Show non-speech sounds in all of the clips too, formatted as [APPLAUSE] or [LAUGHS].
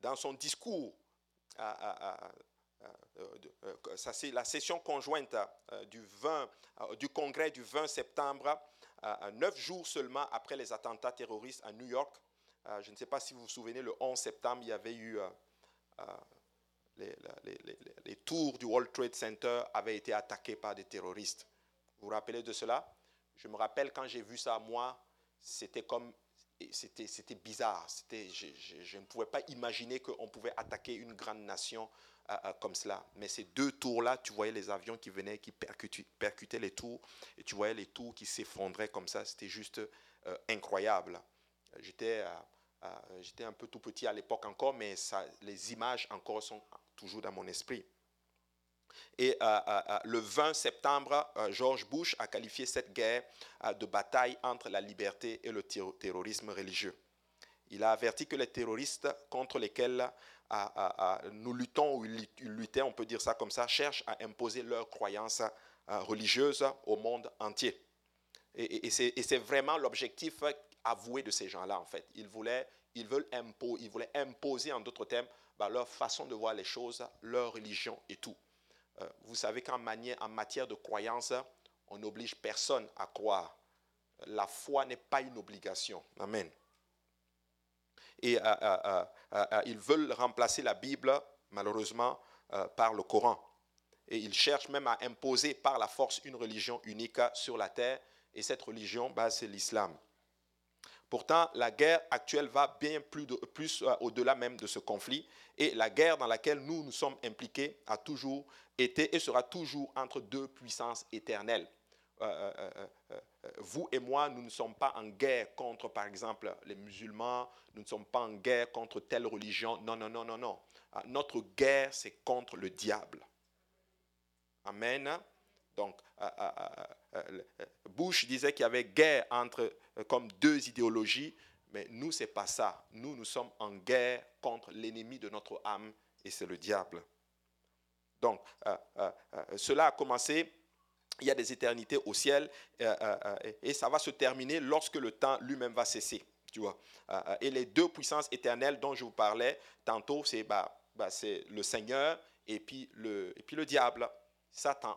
dans son discours, ça c'est la session conjointe du, 20, du congrès du 20 septembre, neuf jours seulement après les attentats terroristes à New York. Je ne sais pas si vous vous souvenez, le 11 septembre, il y avait eu les, les, tours du World Trade Center avaient été attaqués par des terroristes. Vous vous rappelez de cela? Je me rappelle quand j'ai vu ça, moi, c'était comme c'était bizarre. Je, je, ne pouvais pas imaginer qu'on pouvait attaquer une grande nation euh, euh, comme cela. Mais ces deux tours-là, tu voyais les avions qui venaient, qui percutaient, les tours, et tu voyais les tours qui s'effondraient comme ça. C'était juste euh, incroyable. J'étais un peu tout petit à l'époque encore, mais les images encore sont toujours dans mon esprit. Et euh, euh, euh, le 20 septembre, George Bush a qualifié cette guerre de bataille entre la liberté et le terrorisme religieux. Il a averti que les terroristes contre lesquels nous luttons, ou ils luttaient, on peut dire ça comme ça, cherchent à imposer leurs croyances religieuses au monde entier. Et, c'est vraiment l'objectif avoué de ces gens-là, en fait. Ils, voulaient, ils, veulent imposer, ils voulaient imposer, en d'autres termes, bah, leur façon de voir les choses, leur religion et tout. Euh, vous savez qu'en en matière de croyance, on n'oblige personne à croire. La foi n'est pas une obligation. Amen. Et euh, euh, ils veulent remplacer la Bible, malheureusement, par le Coran. Et ils cherchent même à imposer par la force une religion unique sur la terre. Et cette religion, bah, c'est l'islam. Pourtant, la guerre actuelle va bien plus, euh, au-delà même de ce conflit. Et la guerre dans laquelle nous nous sommes impliqués a toujours été et sera toujours entre deux puissances éternelles. Euh, euh, vous et moi, nous ne sommes pas en guerre contre, par exemple, les musulmans, nous ne sommes pas en guerre contre telle religion. Non, non, non, non, non. notre guerre, c'est contre le diable. Amen. Donc, Bush disait qu'il y avait guerre entre euh, comme deux idéologies, mais nous, ce n'est pas ça. Nous, nous sommes en guerre contre l'ennemi de notre âme, et c'est le diable. Donc, euh, euh, cela a commencé il y a des éternités au ciel et ça va se terminer lorsque le temps lui-même va cesser. Tu vois. et les deux puissances éternelles dont je vous parlais tantôt, c'est bah, bah, le Seigneur et et puis le diable, Satan.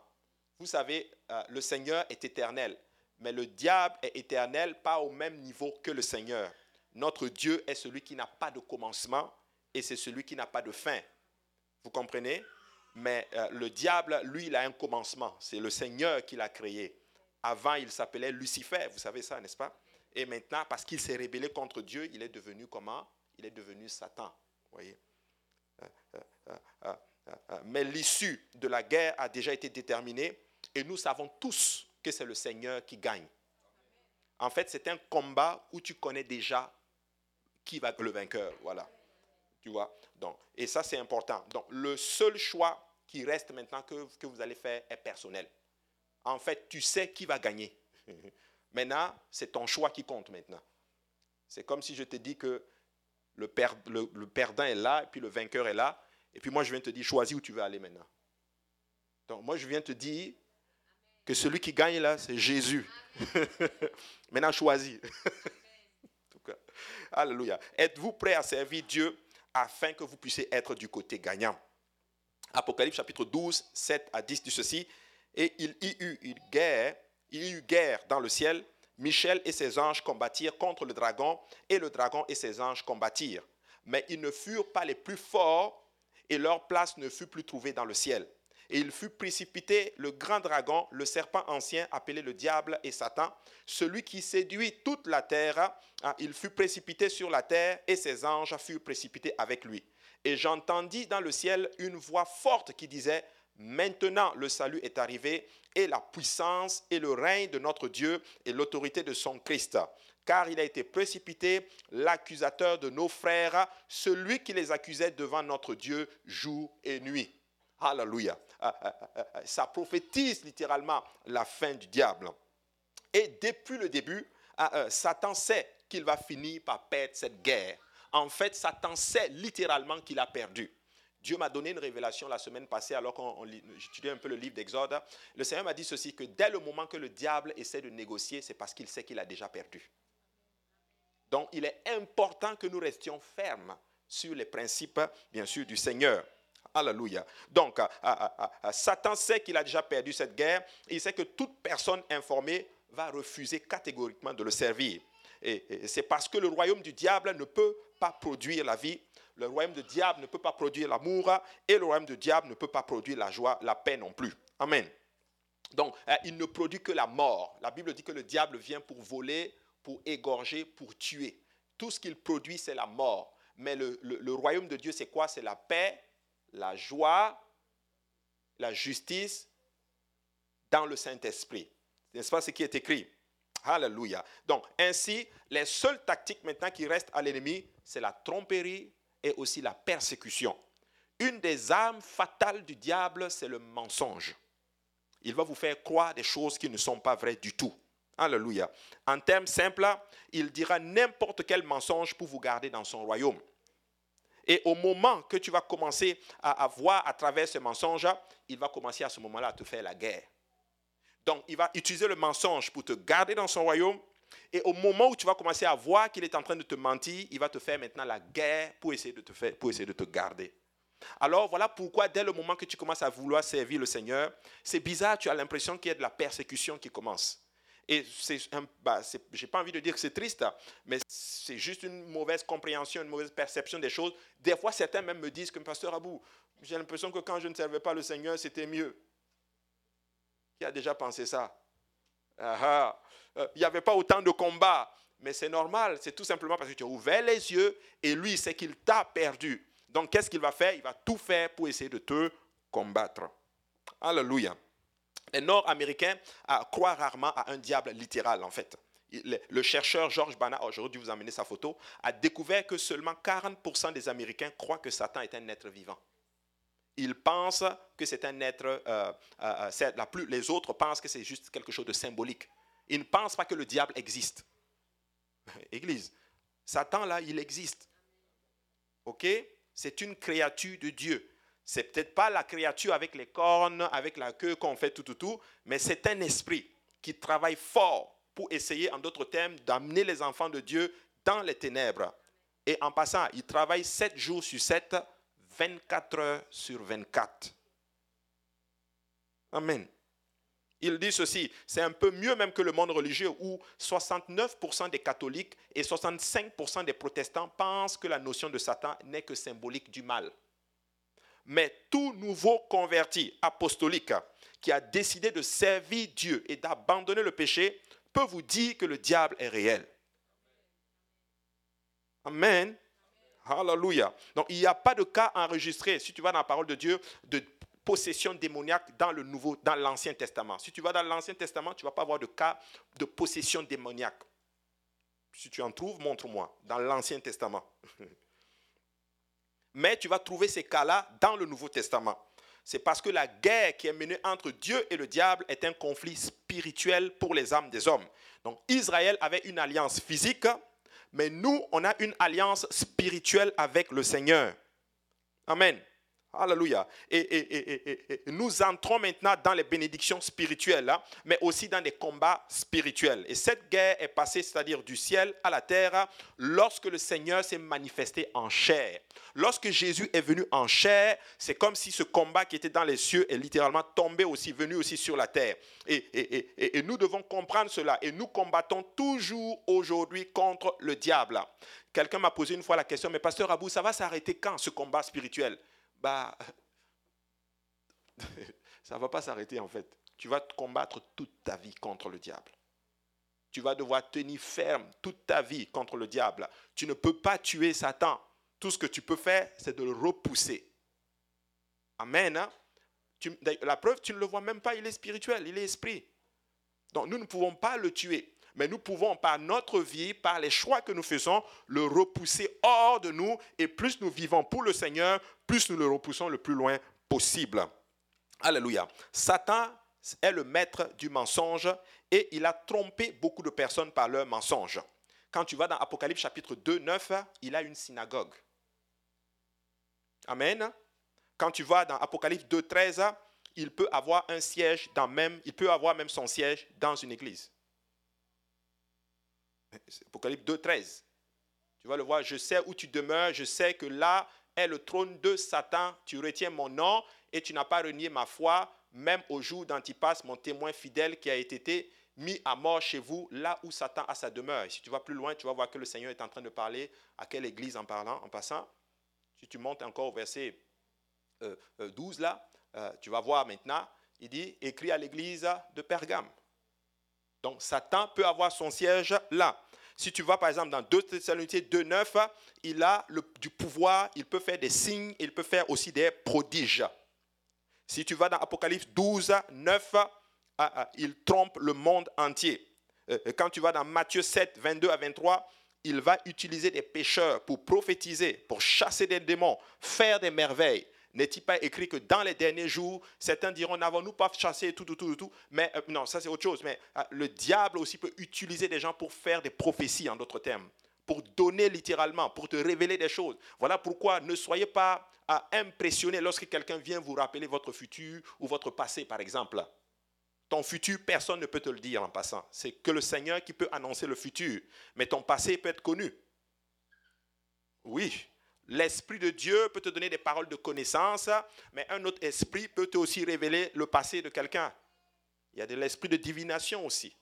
Vous savez, le Seigneur est éternel. Mais le diable est éternel, pas au même niveau que le Seigneur. Notre Dieu est celui qui n'a pas de commencement et c'est celui qui n'a pas de fin. Vous comprenez? Mais euh, le diable, lui, il a un commencement. C'est le Seigneur qui l'a créé. Avant, il s'appelait Lucifer, vous savez ça, n'est-ce pas? Et maintenant, parce qu'il s'est rébellé contre Dieu, il est devenu comment? Il est devenu Satan. voyez? Euh, euh, Mais l'issue de la guerre a déjà été déterminée et nous savons tous que c'est le Seigneur qui gagne. En fait, c'est un combat où tu connais déjà qui va le vainqueur. Voilà. Tu vois? Donc, Et ça, c'est important. Donc, le seul choix qui reste maintenant que, que vous allez faire est personnel. En fait, tu sais qui va gagner. [LAUGHS] maintenant, c'est ton choix qui compte maintenant. C'est comme si je te dis que le, le, le, perdant est là, et puis le vainqueur est là, et puis moi je viens te dire, choisis où tu veux aller maintenant. Donc moi je viens te dire, que celui qui gagne là, c'est Jésus. [LAUGHS] Maintenant, choisis. [LAUGHS] Alléluia. Êtes-vous prêt à servir Dieu afin que vous puissiez être du côté gagnant? Apocalypse chapitre 12, 7 à 10 dit ceci. Et il y eut une guerre, il y eut guerre dans le ciel. Michel et ses anges combattirent contre le dragon, et le dragon et ses anges combattirent. Mais ils ne furent pas les plus forts, et leur place ne fut plus trouvée dans le ciel et il fut précipité le grand dragon, le serpent ancien appelé le diable et Satan, celui qui séduit toute la terre. Hein, il fut précipité sur la terre et ses anges furent précipités avec lui. Et j'entendis dans le ciel une voix forte qui disait, Maintenant le salut est arrivé et la puissance et le règne de notre Dieu et l'autorité de son Christ. Car il a été précipité l'accusateur de nos frères, celui qui les accusait devant notre Dieu jour et nuit. Alléluia. Ah, ça prophétise littéralement la fin du diable. Et depuis le début, euh, Satan sait qu'il va finir par perdre cette guerre. En fait, Satan sait littéralement qu'il a perdu. Dieu m'a donné une révélation la semaine passée alors qu'on j'étudiais un peu le livre d'Exode. Le Seigneur m'a dit ceci, que dès le moment que le diable essaie de négocier, c'est parce qu'il sait qu'il a déjà perdu. Donc il est important que nous restions fermes sur les principes, bien sûr, du Seigneur. Alléluia. Donc, Satan sait qu'il a déjà perdu cette guerre. il sait que toute personne informée va refuser catégoriquement de le servir. Et, c'est parce que le royaume du diable ne peut pas produire la vie, le royaume du diable ne peut pas produire l'amour, et le royaume du diable ne peut pas produire la joie, la paix non plus. Amen. Donc, euh, il ne produit que la mort. La Bible dit que le diable vient pour voler, pour égorger, pour tuer. Tout ce qu'il produit, c'est la mort. Mais le royaume de Dieu, c'est quoi? C'est la paix, la joie, la justice dans le Saint-Esprit. N'est-ce pas ce qui est écrit? Alléluia. Donc, ainsi, les seules tactiques maintenant qui restent à l'ennemi, c'est la tromperie et aussi la persécution. Une des armes fatales du diable, c'est le mensonge. Il va vous faire croire des choses qui ne sont pas vraies du tout. Alléluia. En termes simples, il dira n'importe quel mensonge pour vous garder dans son royaume. Et au moment que tu vas commencer à, voir à travers ce mensonge, il va commencer à ce moment-là à te faire la guerre. Donc, il va utiliser le mensonge pour te garder dans son royaume. Et au moment où tu vas commencer à voir qu'il est en train de te mentir, il va te faire maintenant la guerre pour essayer de te, pour essayer de te garder. Alors voilà pourquoi dès le moment que tu commences à vouloir servir le Seigneur, c'est bizarre, tu as l'impression qu'il y a de la persécution qui commence. Et bah, je n'ai pas envie de dire que c'est triste, mais c'est juste une mauvaise compréhension, une mauvaise perception des choses. Des fois, certains même me disent que, pasteur Abou, j'ai l'impression que quand je ne servais pas le Seigneur, c'était mieux. Qui a déjà pensé ça? Ah, ah. Euh, Il n'y avait pas autant de combats, mais c'est normal, c'est tout simplement parce que tu as ouvert les yeux et lui, c'est qu'il t'a perdu. Donc, qu'est-ce qu'il va faire? Il va tout faire pour essayer de te combattre. Alléluia. Les Nord-Américains croient rarement à un diable littéral, en fait. Le chercheur George Bana, aujourd'hui vous amener sa photo, a découvert que seulement 40% des Américains croient que Satan est un être vivant. Ils pensent que c'est un être, euh, euh, euh, les autres pensent que c'est juste quelque chose de symbolique. Ils ne pensent pas que le diable existe. [LAUGHS] Église, Satan là, il existe. Ok? C'est une créature de Dieu. C'est peut-être pas la créature avec les cornes, avec la queue qu'on fait tout, tout, tout, mais c'est un esprit qui travaille fort pour essayer, en d'autres termes, d'amener les enfants de Dieu dans les ténèbres. Et en passant, il travaille 7 jours sur 7, 24 heures sur 24. Amen. Il dit ceci, c'est un peu mieux même que le monde religieux où 69% des catholiques et 65% des protestants pensent que la notion de Satan n'est que symbolique du mal. Mais tout nouveau converti apostolique qui a décidé de servir Dieu et d'abandonner le péché peut vous dire que le diable est réel. Amen. Hallelujah. Donc il n'y a pas de cas enregistré, si tu vas dans la parole de Dieu, de possession démoniaque dans le Nouveau, dans l'Ancien Testament. Si tu vas dans l'Ancien Testament, tu ne vas pas avoir de cas de possession démoniaque. Si tu en trouves, montre-moi dans l'Ancien Testament. [LAUGHS] Mais tu vas trouver ces cas-là dans le Nouveau Testament. C'est parce que la guerre qui est menée entre Dieu et le diable est un conflit spirituel pour les âmes des hommes. Donc Israël avait une alliance physique, mais nous, on a une alliance spirituelle avec le Seigneur. Amen. Alléluia. Et, nous entrons maintenant dans les bénédictions spirituelles, hein, mais aussi dans des combats spirituels. Et cette guerre est passée, c'est-à-dire du ciel à la terre, lorsque le Seigneur s'est manifesté en chair. Lorsque Jésus est venu en chair, c'est comme si ce combat qui était dans les cieux est littéralement tombé aussi, venu aussi sur la terre. Et, nous devons comprendre cela. Et nous combattons toujours aujourd'hui contre le diable. Quelqu'un m'a posé une fois la question, mais pasteur Abou, ça va s'arrêter quand ce combat spirituel? Bah, [LAUGHS] ça ne va pas s'arrêter en fait. Tu vas te combattre toute ta vie contre le diable. Tu vas devoir tenir ferme toute ta vie contre le diable. Tu ne peux pas tuer Satan. Tout ce que tu peux faire, c'est de le repousser. Amen. Hein? la preuve, tu ne le vois même pas, il est spirituel, il est esprit. Donc nous ne pouvons pas le tuer mais nous pouvons par notre vie, par les choix que nous faisons, le repousser hors de nous. Et plus nous vivons pour le Seigneur, plus nous le repoussons le plus loin possible. Alléluia. Satan est le maître du mensonge et il a trompé beaucoup de personnes par leur mensonge. Quand tu vas dans Apocalypse chapitre 2, 9, il a une synagogue. Amen. Quand tu vas dans Apocalypse 2, 13, il peut avoir un siège dans même, il peut avoir même son siège dans une église. Apocalypse 2, 13. Tu vas le voir, je sais où tu demeures, je sais que là est le trône de Satan. Tu retiens mon nom et tu n'as pas renié ma foi, même au jour d'Antipas, mon témoin fidèle qui a été mis à mort chez vous, là où Satan a sa demeure. si tu vas plus loin, tu vas voir que le Seigneur est en train de parler à quelle église en parlant, en passant. Si tu montes encore au verset 12 euh, euh, là, euh, tu vas voir maintenant, il dit, écrit à l'église de Pergame. Donc Satan peut avoir son siège là. Si tu vas par exemple dans 2 Thessaloniciens 2.9, il a du pouvoir, il peut faire des signes, il peut faire aussi des prodiges. Si tu vas dans Apocalypse 12, 9, ah, ah, il trompe le monde entier. Euh, quand tu vas dans Matthieu 7, 22 à 23, il va utiliser des pécheurs pour prophétiser, pour chasser des démons, faire des merveilles. N'est-il pas écrit que dans les derniers jours, certains diront, n'avons-nous pas chassé tout, tout, tout, tout? Mais euh, non, ça c'est autre chose. Mais euh, le diable aussi peut utiliser des gens pour faire des prophéties, en d'autres termes, pour donner littéralement, pour te révéler des choses. Voilà pourquoi ne soyez pas euh, impressionnés lorsque quelqu'un vient vous rappeler votre futur ou votre passé, par exemple. Ton futur, personne ne peut te le dire en passant. C'est que le Seigneur qui peut annoncer le futur. Mais ton passé peut être connu. Oui, L'Esprit de Dieu peut te donner des paroles de connaissance, mais un autre esprit peut aussi révéler le passé de quelqu'un. Il y a de l'esprit de divination aussi.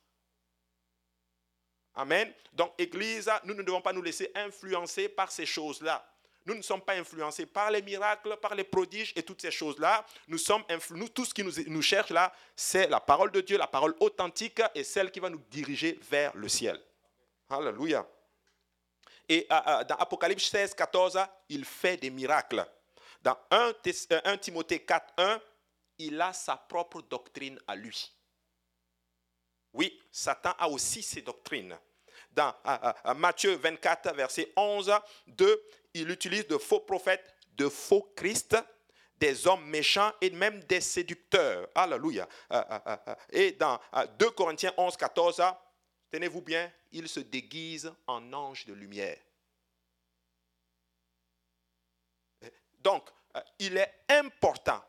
Amen. Donc, Église, nous ne devons pas nous laisser influencer par ces choses-là. Nous ne sommes pas influencés par les miracles, par les prodiges et toutes ces choses-là. Nous sommes nous, tout ce qui nous, nous cherche là, c'est la parole de Dieu, la parole authentique et celle qui va nous diriger vers le ciel. Alléluia. Et euh, euh, dans Apocalypse 16, 14, il fait des miracles. Dans 1, euh, Timothée 4, 1, il a sa propre doctrine à lui. Oui, Satan a aussi ses doctrines. Dans Matthieu 24, verset 11, 2, il utilise de faux prophètes, de faux Christ, des hommes méchants et même des séducteurs. Alléluia. Et dans 2 Corinthiens 11, 14, tenez-vous bien, il se déguise en ange de lumière. Donc, euh, il est important.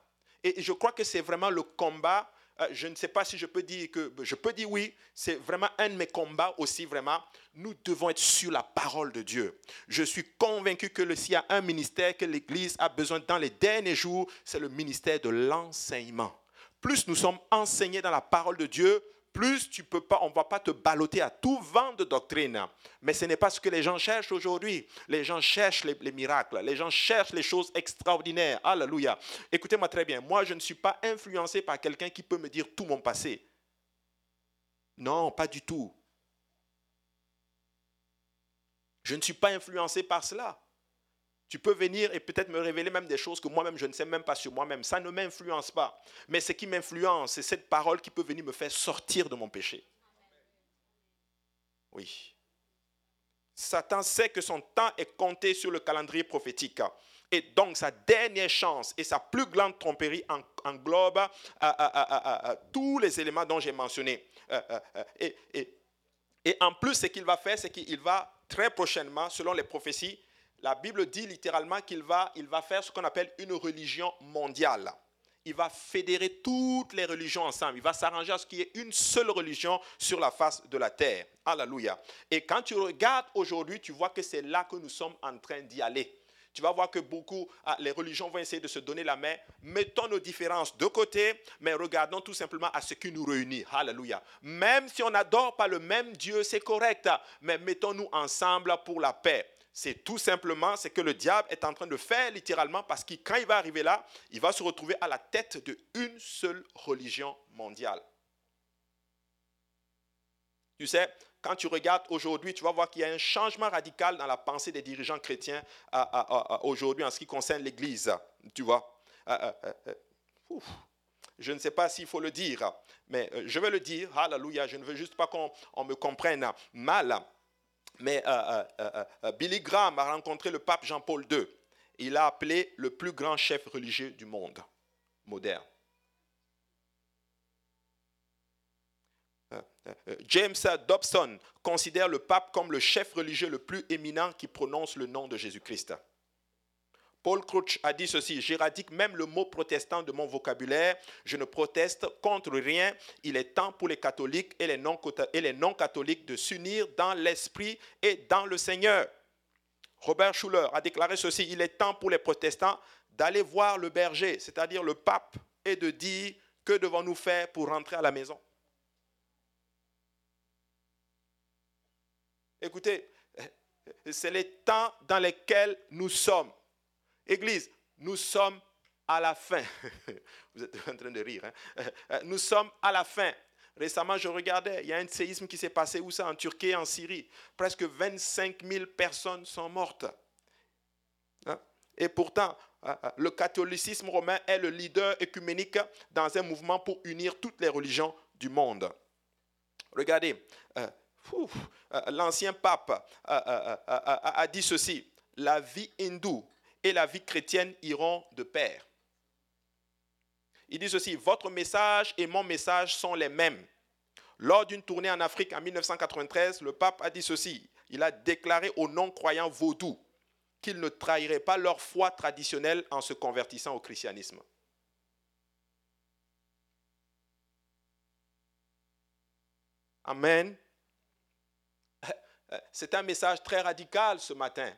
Et je crois que c'est vraiment le combat. Euh, je ne sais pas si je peux dire que je peux dire oui. C'est vraiment un de mes combats aussi vraiment. Nous devons être sur la parole de Dieu. Je suis convaincu que s'il y a un ministère que l'Église a besoin dans les derniers jours, c'est le ministère de l'enseignement. Plus nous sommes enseignés dans la parole de Dieu, plus tu peux pas, on ne va pas te balloter à tout vent de doctrine. Mais ce n'est pas ce que les gens cherchent aujourd'hui. Les gens cherchent les, les, miracles, les gens cherchent les choses extraordinaires. Alléluia. Écoutez-moi très bien, moi je ne suis pas influencé par quelqu'un qui peut me dire tout mon passé. Non, pas du tout. Je ne suis pas influencé par cela. Tu peux venir et peut-être me révéler même des choses que moi-même je ne sais même pas sur moi-même. Ça ne m'influence pas. Mais ce qui m'influence, c'est cette parole qui peut venir me faire sortir de mon péché. Oui. Satan sait que son temps est compté sur le calendrier prophétique. Et donc sa dernière chance et sa plus grande tromperie englobe euh, euh, euh, tous les éléments dont j'ai mentionné. et, et en plus, ce qu'il va faire, c'est qu'il va très prochainement, selon les prophéties, la Bible dit littéralement qu'il va, il va faire ce qu'on appelle une religion mondiale. Il va fédérer toutes les religions ensemble. Il va s'arranger à ce qu'il y ait une seule religion sur la face de la terre. Alléluia. Et quand tu regardes aujourd'hui, tu vois que c'est là que nous sommes en train d'y aller. Tu vas voir que beaucoup, ah, les religions vont essayer de se donner la main. Mettons nos différences de côté, mais regardons tout simplement à ce qui nous réunit. Alléluia. Même si on n'adore pas le même Dieu, c'est correct, mais mettons-nous ensemble pour la paix c'est tout simplement ce que le diable est en train de faire littéralement parce que quand il va arriver là, il va se retrouver à la tête d'une seule religion mondiale. Tu sais, quand tu regardes aujourd'hui, tu vas voir qu'il y a un changement radical dans la pensée des dirigeants chrétiens aujourd'hui en ce qui concerne l'Église. Tu vois. Euh, euh, euh, je ne sais pas s'il faut le dire, mais je vais le dire. Alléluia. Je ne veux juste pas qu'on me comprenne mal. Mais euh, euh, euh, Billy Graham a rencontré le pape Jean-Paul II. Il l'a appelé le plus grand chef religieux du monde moderne. James Dobson considère le pape comme le chef religieux le plus éminent qui prononce le nom de Jésus-Christ. Paul Crouch a dit ceci, j'éradique même le mot protestant de mon vocabulaire, je ne proteste contre rien, il est temps pour les catholiques et les non-catholiques de s'unir dans l'esprit et dans le Seigneur. Robert Schuller a déclaré ceci, il est temps pour les protestants d'aller voir le berger, c'est-à-dire le pape, et de dire, que devons-nous faire pour rentrer à la maison? Écoutez, c'est les temps dans lesquels nous sommes. Église, nous sommes à la fin. [LAUGHS] Vous êtes en train de rire. Hein? Nous sommes à la fin. Récemment, je regardais, il y a un séisme qui s'est passé où ça En Turquie, en Syrie. Presque 25 000 personnes sont mortes. Hein? Et pourtant, euh, euh, le catholicisme romain est le leader écuménique dans un mouvement pour unir toutes les religions du monde. Regardez, euh, l'ancien pape a dit ceci, la vie hindoue et la vie chrétienne iront de pair. Il dit ceci, votre message et mon message sont les mêmes. Lors d'une tournée en Afrique en 1993, le pape a dit ceci, il a déclaré aux non-croyants vaudous qu'ils ne trahiraient pas leur foi traditionnelle en se convertissant au christianisme. Amen. [LAUGHS] C'est un message très radical ce matin.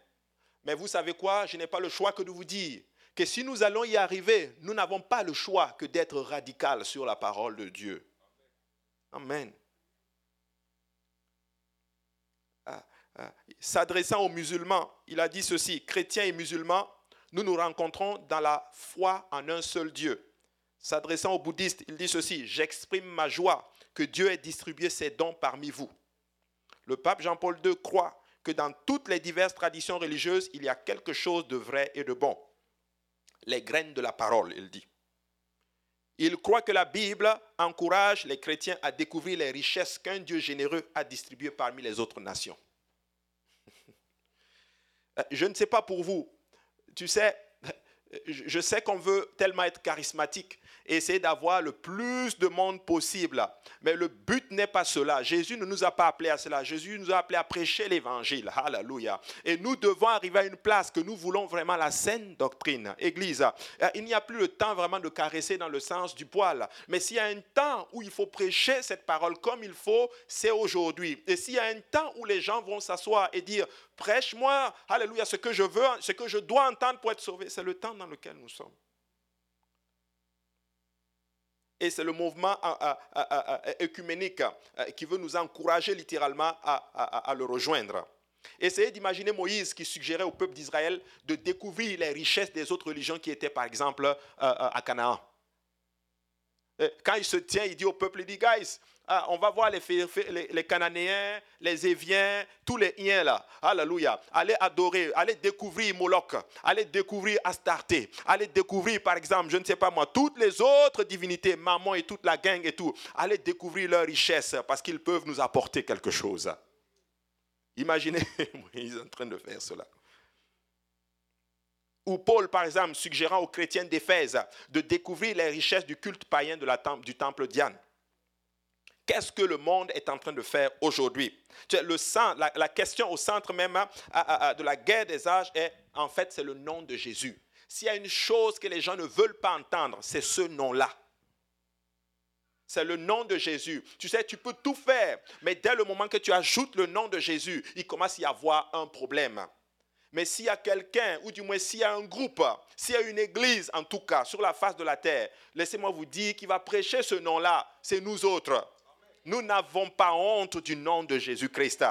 Mais vous savez quoi? Je n'ai pas le choix que de vous dire que si nous allons y arriver, nous n'avons pas le choix que d'être radical sur la parole de Dieu. Amen. Ah, ah. S'adressant aux musulmans, il a dit ceci, chrétiens et musulmans, nous nous rencontrons dans la foi en un seul Dieu. S'adressant aux bouddhistes, il dit ceci, j'exprime ma joie que Dieu ait distribué ses dons parmi vous. Le pape Jean-Paul II croit que dans toutes les diverses traditions religieuses, il y a quelque chose de vrai et de bon. Les graines de la parole, il dit. Il croit que la Bible encourage les chrétiens à découvrir les richesses qu'un Dieu généreux a distribuées parmi les autres nations. [LAUGHS] Je ne sais pas pour vous, tu sais, [LAUGHS] je sais qu'on veut tellement être charismatique, essayer d'avoir le plus de monde possible. Mais le but n'est pas cela. Jésus ne nous a pas appelés à cela. Jésus nous a appelés à prêcher l'évangile. Alléluia. Et nous devons arriver à une place que nous voulons vraiment la saine doctrine. Église, euh, il n'y a plus le temps vraiment de caresser dans le sens du poil. Mais s'il y a un temps où il faut prêcher cette parole comme il faut, c'est aujourd'hui. Et s'il y a un temps où les gens vont s'asseoir et dire, prêche-moi, alléluia, ce que je veux, ce que je dois entendre pour être sauvé, c'est le temps dans lequel nous sommes et c'est le mouvement écuménique euh, qui veut nous encourager littéralement à, le rejoindre. Essayez d'imaginer Moïse qui suggérait au peuple d'Israël de découvrir les richesses des autres religions qui étaient par exemple euh, euh, à Canaan. Quand il se tient, il dit au peuple, il dit, guys, on va voir les, Cananéens, les Éviens, tous les Iens là. Alléluia. Allez adorer, allez découvrir Moloch, allez découvrir Astarté, allez découvrir par exemple, je ne sais pas moi, toutes les autres divinités, Maman et toute la gang et tout. Allez découvrir leurs richesses parce qu'ils peuvent nous apporter quelque chose. Imaginez [LAUGHS] Moïse en train de faire cela. Ou Paul, par exemple, suggérant aux chrétiens d'Éphèse de découvrir les richesses du culte païen de la, du temple Diane. Qu'est-ce que le monde est en train de faire aujourd'hui? Le la, la, question au centre même hein, de la guerre des âges est, en fait, c'est le nom de Jésus. S'il y a une chose que les gens ne veulent pas entendre, c'est ce nom-là. C'est le nom de Jésus. Tu sais, tu peux tout faire, mais dès le moment que tu ajoutes le nom de Jésus, il commence à y avoir un problème. Mais s'il y a quelqu'un, ou du moins s'il y a un groupe, s'il y a une église en tout cas sur la face de la terre, laissez-moi vous dire qui va prêcher ce nom-là, c'est nous autres. Nous n'avons pas honte du nom de Jésus-Christ.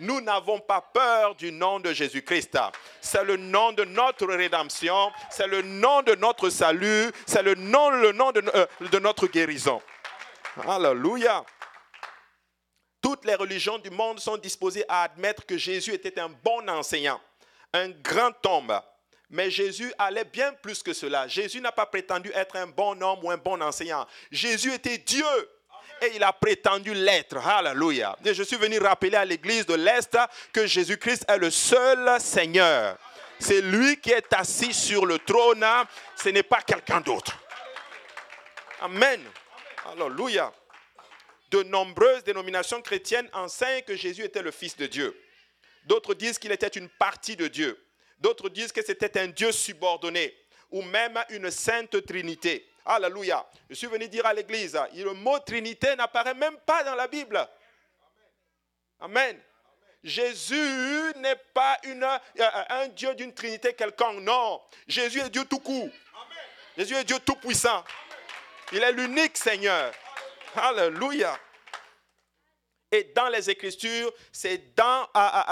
Nous n'avons pas peur du nom de Jésus-Christ. C'est le nom de notre rédemption, c'est le nom de notre salut, c'est le nom, le nom de, euh, de notre guérison. Alléluia. Toutes les religions du monde sont disposées à admettre que Jésus était un bon enseignant, un grand homme. Mais Jésus allait bien plus que cela. Jésus n'a pas prétendu être un bon homme ou un bon enseignant. Jésus était Dieu et il a prétendu l'être. Alléluia. Je suis venu rappeler à l'église de l'Est que Jésus-Christ est le seul Seigneur. C'est lui qui est assis sur le trône, ce n'est pas quelqu'un d'autre. Amen. Alléluia. De nombreuses dénominations chrétiennes enseignent que Jésus était le Fils de Dieu. D'autres disent qu'il était une partie de Dieu. D'autres disent que c'était un Dieu subordonné ou même une sainte Trinité. Alléluia. Je suis venu dire à l'église, le mot Trinité n'apparaît même pas dans la Bible. Amen. Jésus n'est pas une, euh, un Dieu d'une trinité quelconque, non. Jésus est Dieu tout court. Jésus est Dieu tout puissant. Il est l'unique Seigneur. Alléluia. Et dans les Écritures, c'est dans,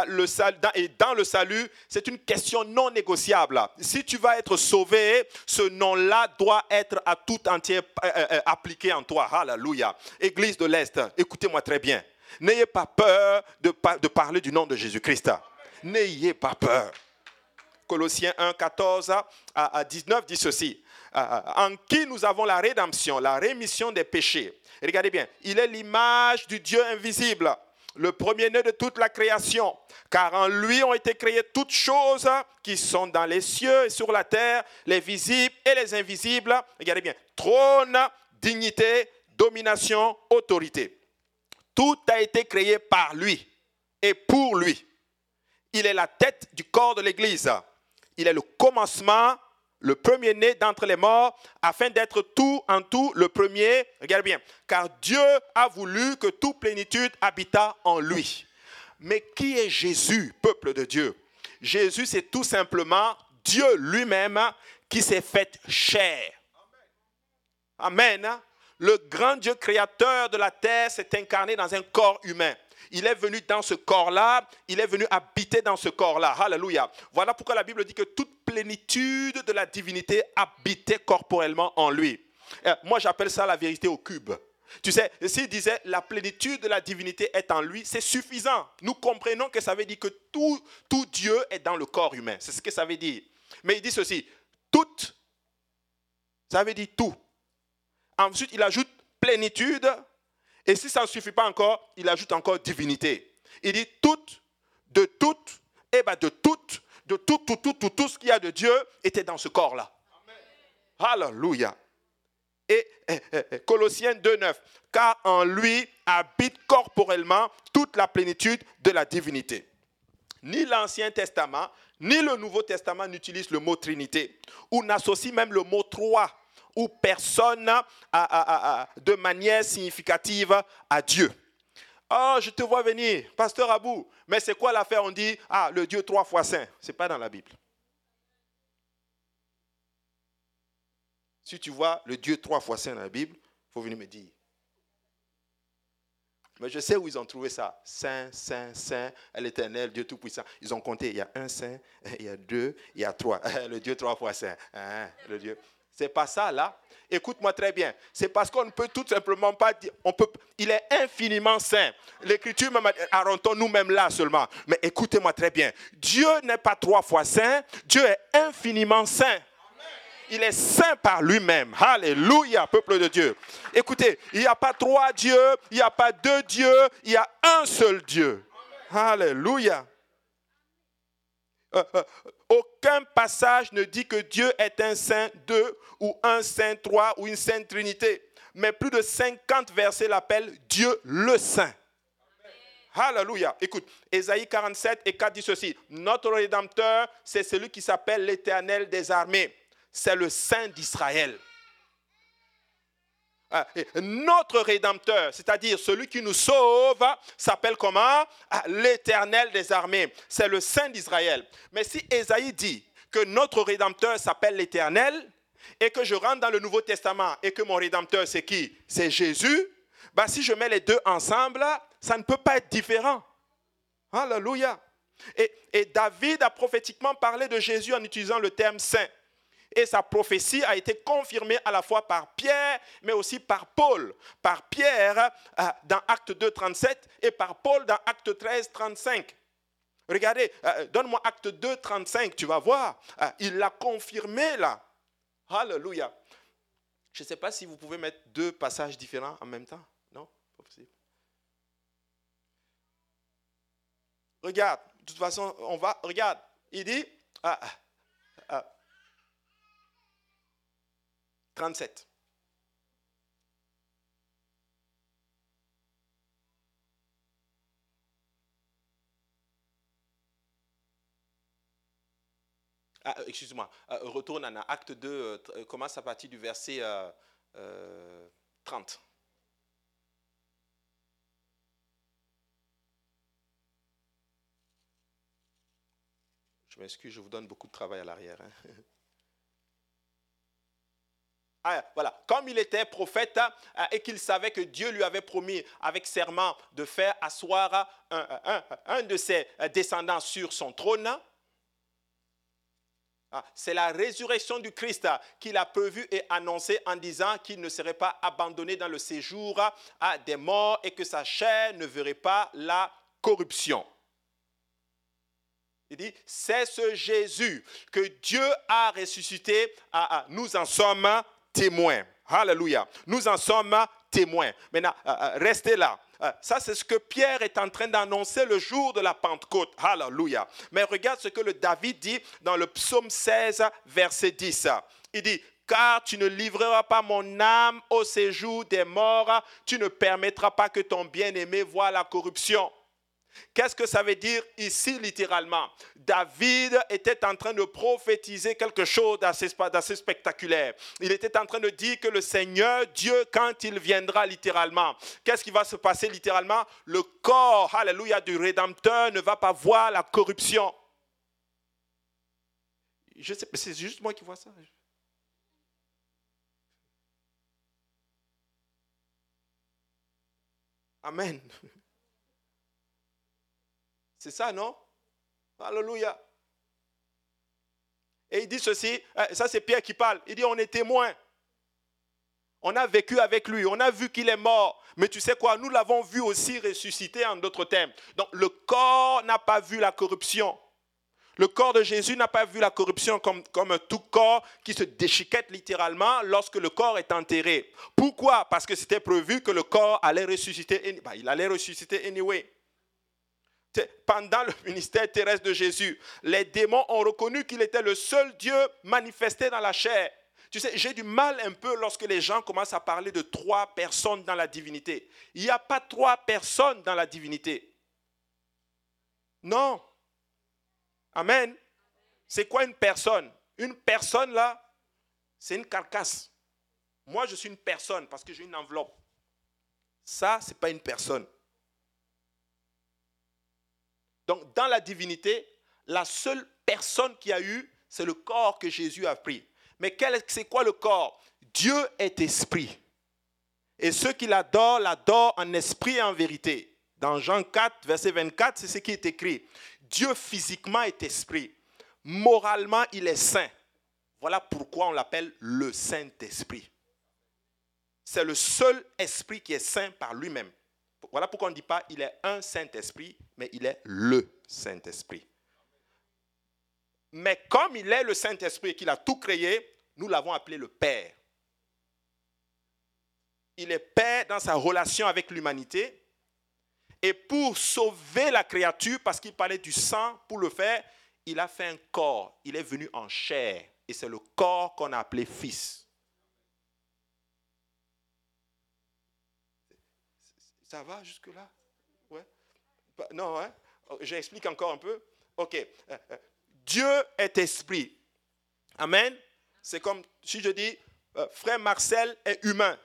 le, et dans le salut, c'est une question non négociable. Si tu vas être sauvé, ce nom-là doit être à tout entier euh, euh, euh, appliqué en toi. Alléluia. Église de l'Est, écoutez-moi très bien. N'ayez pas peur de, de parler du nom de Jésus-Christ. N'ayez pas peur. Colossiens 1, 14 à 19 dit ceci. En qui nous avons la rédemption, la rémission des péchés Regardez bien, il est l'image du Dieu invisible, le premier-né de toute la création, car en lui ont été créées toutes choses qui sont dans les cieux et sur la terre, les visibles et les invisibles. Regardez bien, trône, dignité, domination, autorité. Tout a été créé par lui et pour lui. Il est la tête du corps de l'Église. Il est le commencement le premier-né d'entre les morts, afin d'être tout en tout le premier. Regarde bien, car Dieu a voulu que toute plénitude habita en lui. Mais qui est Jésus, peuple de Dieu? Jésus, c'est tout simplement Dieu lui-même qui s'est fait chair. Amen. Le grand Dieu créateur de la terre s'est incarné dans un corps humain. Il est venu dans ce corps-là, il est venu habiter dans ce corps-là. Alléluia. Voilà pourquoi la Bible dit que toute plénitude de la divinité habitait corporellement en lui. Euh, moi, j'appelle ça la vérité au cube. Tu sais, s'il disait la plénitude de la divinité est en lui, c'est suffisant. Nous comprenons que ça veut dire que tout, tout Dieu est dans le corps humain. C'est ce que ça veut dire. Mais il dit ceci, toute, ça veut dire tout. Ensuite, il ajoute plénitude, et si ça ne suffit pas encore, il ajoute encore divinité. Il dit toute, de toute, et eh bien de toute, de tout, tout, tout, tout, tout ce qu'il y a de Dieu était dans ce corps-là. Alléluia. Et, et, et Colossiens 2.9, car en lui habite corporellement toute la plénitude de la divinité. Ni l'Ancien Testament, ni le Nouveau Testament n'utilisent le mot Trinité, ou n'associent même le mot trois ou personne de manière significative à Dieu. Oh, je te vois venir, pasteur Abou. Mais c'est quoi l'affaire? On dit, ah, le Dieu trois fois saint. Ce n'est pas dans la Bible. Si tu vois le Dieu trois fois saint dans la Bible, il faut venir me dire. Mais je sais où ils ont trouvé ça. Saint, Saint, Saint, l'éternel, Dieu Tout-Puissant. Ils ont compté, il y a un Saint, il y a deux, il y a trois. [LAUGHS] Le Dieu trois fois Saint. Hein, le Dieu. C'est pas ça là. Écoute-moi très bien. C'est parce qu'on ne peut tout simplement pas dire. On peut, il est infiniment saint. L'écriture même arrêtons nous-mêmes là seulement. Mais écoutez-moi très bien. Dieu n'est pas trois fois saint. Dieu est infiniment saint. Il est saint par lui-même. Alléluia, peuple de Dieu. Écoutez, il n'y a pas trois dieux, il n'y a pas deux dieux, il y a un seul Dieu. Alléluia. Euh, euh, aucun passage ne dit que Dieu est un saint deux ou un saint trois ou une sainte trinité. Mais plus de 50 versets l'appellent Dieu le saint. Alléluia. Écoute, Ésaïe 47 et 4 dit ceci. Notre Rédempteur, c'est celui qui s'appelle l'Éternel des armées. C'est le Saint d'Israël. Ah, notre Rédempteur, c'est-à-dire celui qui nous sauve, s'appelle comment? Ah, L'Éternel des armées. C'est le Saint d'Israël. Mais si Ésaïe dit que notre Rédempteur s'appelle l'Éternel et que je rentre dans le Nouveau Testament et que mon Rédempteur c'est qui? C'est Jésus, bah, si je mets les deux ensemble, ça ne peut pas être différent. Alléluia. Et David a prophétiquement parlé de Jésus en utilisant le terme saint. Et sa prophétie a été confirmée à la fois par Pierre, mais aussi par Paul. Par Pierre euh, dans Acte 2, 37 et par Paul dans Acte 13, 35. Regardez, euh, donne-moi Acte 2, 35, tu vas voir. Euh, il l'a confirmé là. Alléluia. Je ne sais pas si vous pouvez mettre deux passages différents en même temps. Non? Pas possible. Regarde, de toute façon, on va. Regarde, il dit. Ah, 37. Ah, euh, excuse-moi, euh, retourne à acte 2, euh, commence à partir du verset 30. Je m'excuse, je vous donne beaucoup de travail à l'arrière. Hein. [LAUGHS] Ah, voilà. Comme il était prophète euh, et qu'il savait que Dieu lui avait promis avec serment de faire asseoir un, de ses descendants sur son trône, ah, c'est la résurrection du Christ qu'il a prévu et annoncé en disant qu'il ne serait pas abandonné dans le séjour à des morts et que sa chair ne verrait pas la corruption. Il dit, c'est ce Jésus que Dieu a ressuscité. Ah, nous en sommes témoins. Alléluia. Nous en sommes témoins. Maintenant, euh, euh, restez là. Euh, ça, c'est ce que Pierre est en train d'annoncer le jour de la Pentecôte. Alléluia. Mais regarde ce que le David dit dans le psaume 16, verset 10. Il dit, car tu ne livreras pas mon âme au séjour des morts, tu ne permettras pas que ton bien-aimé voie la corruption. Qu'est-ce que ça veut dire ici littéralement? David était en train de prophétiser quelque chose d'assez spectaculaire. Il était en train de dire que le Seigneur, Dieu, quand il viendra littéralement, qu'est-ce qui va se passer littéralement? Le corps, alléluia, du Rédempteur ne va pas voir la corruption. Je sais, c'est juste moi qui vois ça. Amen. C'est ça, non? Alléluia. Et il dit ceci, euh, ça c'est Pierre qui parle, il dit on est témoin. On a vécu avec lui, on a vu qu'il est mort. Mais tu sais quoi, nous l'avons vu aussi ressusciter en d'autres termes. Donc le corps n'a pas vu la corruption. Le corps de Jésus n'a pas vu la corruption comme, comme tout corps qui se déchiquette littéralement lorsque le corps est enterré. Pourquoi? Parce que c'était prévu que le corps allait ressusciter. Bah, il allait ressusciter anyway pendant le ministère terrestre de Jésus, les démons ont reconnu qu'il était le seul Dieu manifesté dans la chair. Tu sais, j'ai du mal un peu lorsque les gens commencent à parler de trois personnes dans la divinité. Il n'y a pas trois personnes dans la divinité. Non. Amen. C'est quoi une personne? Une personne là, c'est une carcasse. Moi, je suis une personne parce que j'ai une enveloppe. Ça, ce n'est pas une personne. Donc, dans la divinité, la seule personne qui a eu, c'est le corps que Jésus a pris. Mais c'est quoi le corps? Dieu est esprit. Et ceux qui l'adorent, l'adorent en esprit et en vérité. Dans Jean 4, verset 24, c'est ce qui est écrit. Dieu physiquement est esprit. Moralement, il est saint. Voilà pourquoi on l'appelle le Saint-Esprit. C'est le seul esprit qui est saint par lui-même. Voilà pourquoi on ne dit pas il est un Saint-Esprit, mais il est le Saint-Esprit. Mais comme il est le Saint-Esprit et qu'il a tout créé, nous l'avons appelé le Père. Il est Père dans sa relation avec l'humanité. Et pour sauver la créature, parce qu'il parlait du sang, pour le faire, il a fait un corps. Il est venu en chair. Et c'est le corps qu'on a appelé Fils. Ça va jusque-là? Ouais Non, hein? Oh, J'explique encore un peu. Ok. Euh, euh, Dieu est esprit. Amen. C'est comme si je dis, euh, frère Marcel est humain.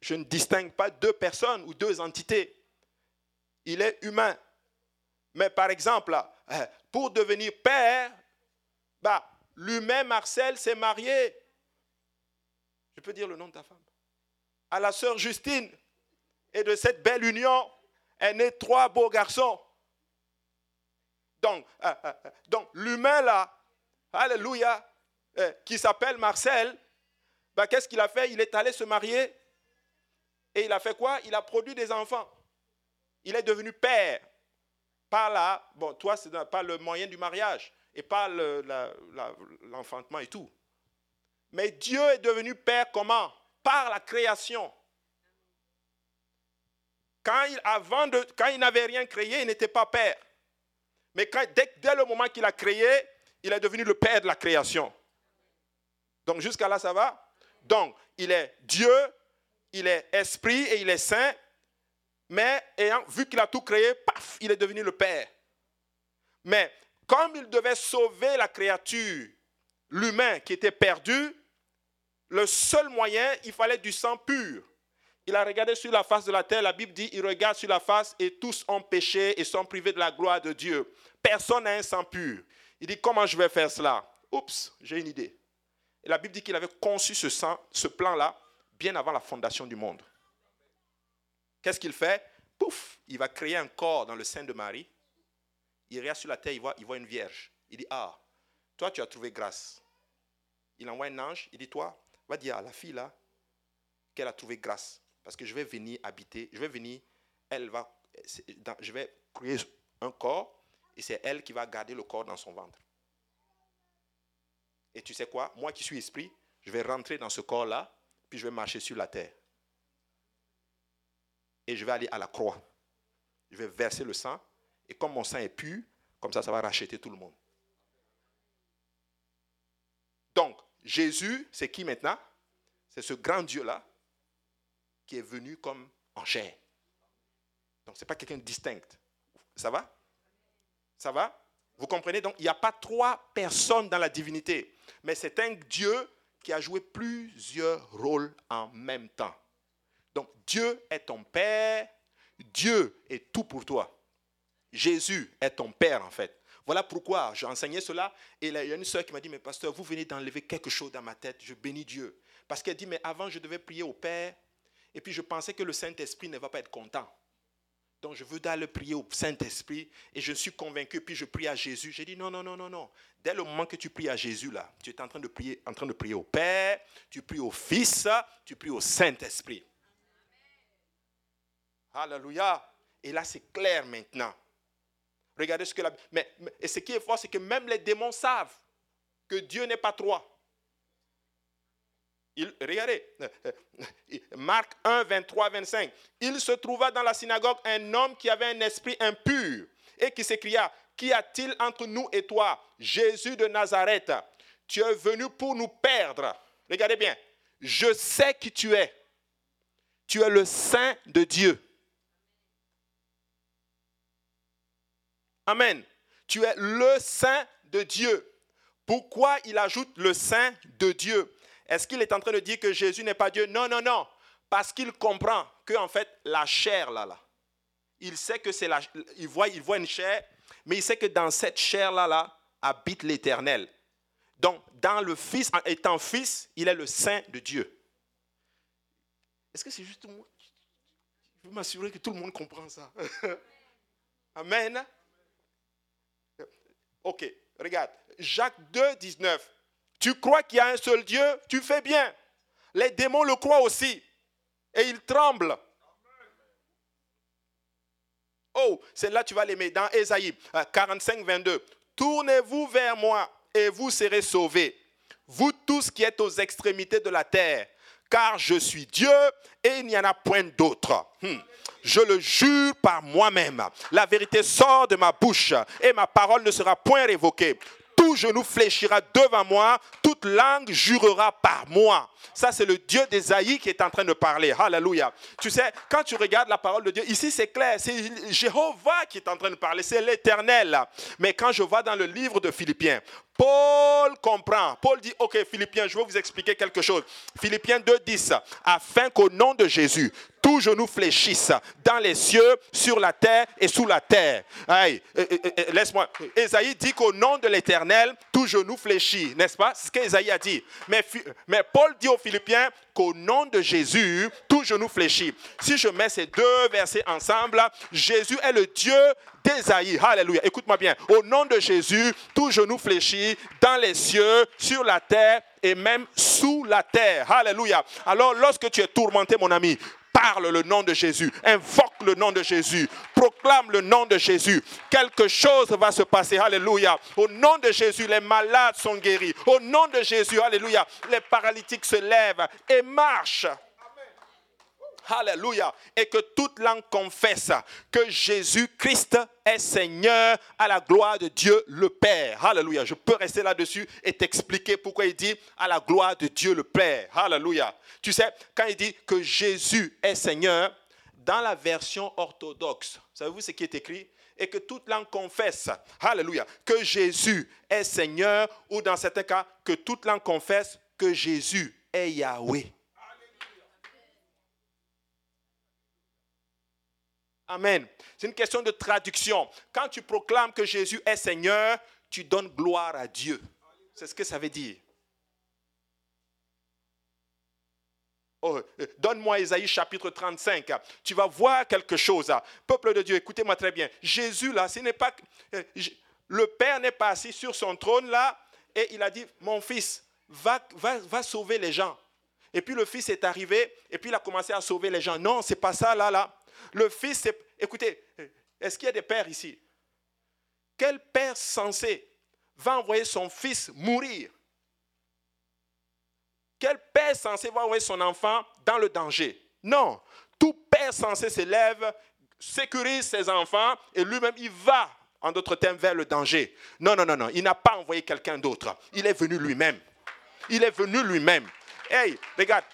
Je ne distingue pas deux personnes ou deux entités. Il est humain. Mais par exemple, pour devenir père, bah, l'humain Marcel s'est marié. Je peux dire le nom de ta femme. À la sœur Justine. Et de cette belle union est né trois beaux garçons. Donc, euh, euh, euh, donc l'humain là, alléluia, qui s'appelle Marcel, ben, qu'est-ce qu'il a fait? Il est allé se marier et il a fait quoi? Il a produit des enfants. Il est devenu père. Par là, bon, toi, c'est pas le moyen du mariage et pas l'enfantement et tout. Mais Dieu est devenu père comment? Par la création. Quand il, avant de, quand il n'avait rien créé, il n'était pas père. Mais dès, dès le moment qu'il a créé, il est devenu le père de la création. Donc jusqu'à là, ça va? Donc, il est Dieu, il est esprit et il est saint. Mais vu qu'il a tout créé, paf, il est devenu le père. Mais comme il devait sauver la créature, l'humain qui était perdu, le seul moyen, il fallait du sang pur. Il a regardé sur la face de la terre. La Bible dit, il regarde sur la face et tous ont péché et sont privés de la gloire de Dieu. Personne n'a un sang pur. Il dit, comment je vais faire cela? Oups, j'ai une idée. Et la Bible dit qu'il avait conçu ce, plan-là bien avant la fondation du monde. Qu'est-ce qu'il fait? Pouf, il va créer un corps dans le sein de Marie. Il regarde sur la terre, il voit, il voit une vierge. Il dit, ah, toi tu as trouvé grâce. Il envoie un ange, il dit, toi, va dire à la fille là qu'elle a trouvé grâce. Parce que je vais venir habiter, je vais venir, elle va, je vais créer un corps et c'est elle qui va garder le corps dans son ventre. Et tu sais quoi? Moi qui suis esprit, je vais rentrer dans ce corps-là, puis je vais marcher sur la terre. Et je vais aller à la croix. Je vais verser le sang. Et comme mon sang est pur, comme ça, ça va racheter tout le monde. Donc, Jésus, c'est qui maintenant? C'est ce grand Dieu-là qui est venu comme en chair. Donc, ce n'est pas quelqu'un de distinct. Ça va? Ça va? Vous comprenez? Donc, il n'y a pas trois personnes dans la divinité mais c'est un Dieu qui a joué plusieurs rôles en même temps. Donc Dieu est ton Père, Dieu est tout pour toi. Jésus est ton Père en fait. Voilà pourquoi j'ai enseigné cela. Et il y a une soeur qui m'a dit, mais pasteur, vous venez d'enlever quelque chose dans ma tête. Je bénis Dieu. Parce qu'elle dit, mais avant, je devais prier au Père. Et puis je pensais que le Saint-Esprit ne va pas être content. Donc je veux d'aller prier au Saint-Esprit et je suis convaincu, puis je prie à Jésus. J'ai dit non, non, non, non, non. Dès le moment que tu pries à Jésus, là, tu es en train de prier, en train de prier au Père, tu pries au Fils, tu pries au Saint-Esprit. Alléluia. Et là, c'est clair maintenant. Regardez ce que la... Mais, et ce qui est fort, c'est que même les démons savent que Dieu n'est pas trois regardez, Marc 1, 23, 25. Il se trouva dans la synagogue un homme qui avait un esprit impur et qui s'écria, Qu'y a-t-il entre nous et toi, Jésus de Nazareth? Tu es venu pour nous perdre. Regardez bien, je sais qui tu es. Tu es le Saint de Dieu. Amen. Tu es le Saint de Dieu. Pourquoi il ajoute le Saint de Dieu? Est-ce qu'il est en train de dire que Jésus n'est pas Dieu? Non, non, non. Parce qu'il comprend que, en fait, la chair, là, là, il sait que c'est la. Il voit, il voit une chair, mais il sait que dans cette chair-là, là, habite l'éternel. Donc, dans le Fils, en étant Fils, il est le Saint de Dieu. Est-ce que c'est juste moi Je veux m'assurer que tout le monde comprend ça. [LAUGHS] Amen. Ok, regarde. Jacques 2, 19. Tu crois qu'il y a un seul Dieu, tu fais bien. Les démons le croient aussi. Et ils tremblent. Oh, celle-là, tu vas l'aimer. Dans Ésaïe 45, 22. Tournez-vous vers moi et vous serez sauvés. Vous tous qui êtes aux extrémités de la terre. Car je suis Dieu et il n'y en a point d'autre. Hmm. Je le jure par moi-même. La vérité sort de ma bouche et ma parole ne sera point révoquée tout genou fléchira devant moi, toute langue jurera par moi. Ça, c'est le Dieu d'Ésaïe qui est en train de parler. Alléluia. Tu sais, quand tu regardes la parole de Dieu, ici c'est clair, c'est Jéhovah qui est en train de parler, c'est l'Éternel. Mais quand je vois dans le livre de Philippiens, Paul comprend. Paul dit, OK, Philippiens, je vais vous expliquer quelque chose. Philippiens 2, 10, afin qu'au nom de Jésus, tout genou fléchisse dans les cieux, sur la terre et sous la terre. laisse-moi. Esaïe dit qu'au nom de l'Éternel, tout genou fléchit, n'est-ce pas? C'est ce qu'Esaïe a dit. Mais Paul dit aux Philippiens qu'au nom de Jésus, tout genou fléchit. Si je mets ces deux versets ensemble, Jésus est le Dieu d'Ésaïe. Alléluia. Écoute-moi bien. Au nom de Jésus, tout genou fléchit dans les cieux, sur la terre et même sous la terre. Alléluia. Alors lorsque tu es tourmenté, mon ami, parle le nom de Jésus, invoque le nom de Jésus, proclame le nom de Jésus. Quelque chose va se passer. Alléluia. Au nom de Jésus, les malades sont guéris. Au nom de Jésus, Alléluia, les paralytiques se lèvent et marchent. Alléluia. Et que toute langue confesse que Jésus-Christ est Seigneur à la gloire de Dieu le Père. Alléluia. Je peux rester là-dessus et t'expliquer pourquoi il dit à la gloire de Dieu le Père. Alléluia. Tu sais, quand il dit que Jésus est Seigneur, dans la version orthodoxe, savez-vous ce qui est écrit? Et que toute langue confesse, Alléluia, que Jésus est Seigneur, ou dans certains cas, que toute langue confesse que Jésus est Yahweh. Amen. C'est une question de traduction. Quand tu proclames que Jésus est Seigneur, tu donnes gloire à Dieu. C'est ce que ça veut dire. Oh, euh, donne-moi Isaïe chapitre 35. Tu vas voir quelque chose. Peuple de Dieu, écoutez-moi très bien. Jésus, là, ce n'est pas. Euh, le Père n'est pas assis sur son trône, là, et il a dit Mon fils, va, va, va sauver les gens. Et puis le fils est arrivé, et puis il a commencé à sauver les gens. Non, c'est pas ça, là, là. Le fils, c'est. Écoutez, est-ce qu'il y a des pères ici? Quel père censé va envoyer son fils mourir? Quel père censé va envoyer son enfant dans le danger? Non. Tout père censé s'élève, sécurise ses enfants et lui-même, il va, en d'autres termes, vers le danger. Non, non, non, non. Il n'a pas envoyé quelqu'un d'autre. Il est venu lui-même. Il est venu lui-même. Hey, regarde,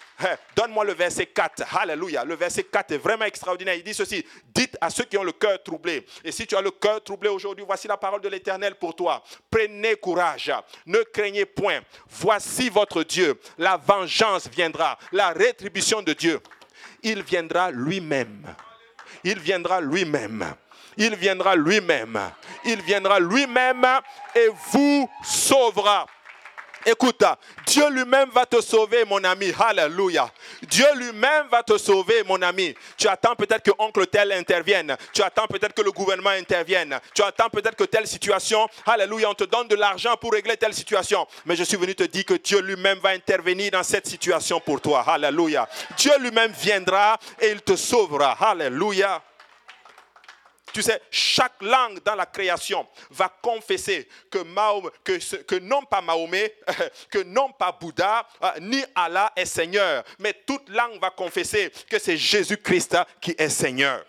donne-moi le verset 4. Alléluia. Le verset 4 est vraiment extraordinaire. Il dit ceci Dites à ceux qui ont le cœur troublé. Et si tu as le cœur troublé aujourd'hui, voici la parole de l'Éternel pour toi. Prenez courage. Ne craignez point. Voici votre Dieu. La vengeance viendra. La rétribution de Dieu. Il viendra lui-même. Il viendra lui-même. Il viendra lui-même. Il viendra lui-même et vous sauvera. Écoute, Dieu lui-même va te sauver, mon ami. Alléluia. Dieu lui-même va te sauver, mon ami. Tu attends peut-être que oncle tel intervienne. Tu attends peut-être que le gouvernement intervienne. Tu attends peut-être que telle situation, alléluia, on te donne de l'argent pour régler telle situation. Mais je suis venu te dire que Dieu lui-même va intervenir dans cette situation pour toi. Alléluia. Dieu lui-même viendra et il te sauvera. Alléluia. Tu sais, chaque langue dans la création va confesser que, non pas Mahomet, [LAUGHS] que non pas Bouddha, euh, ni Allah est Seigneur, mais toute langue va confesser que c'est Jésus-Christ qui est Seigneur.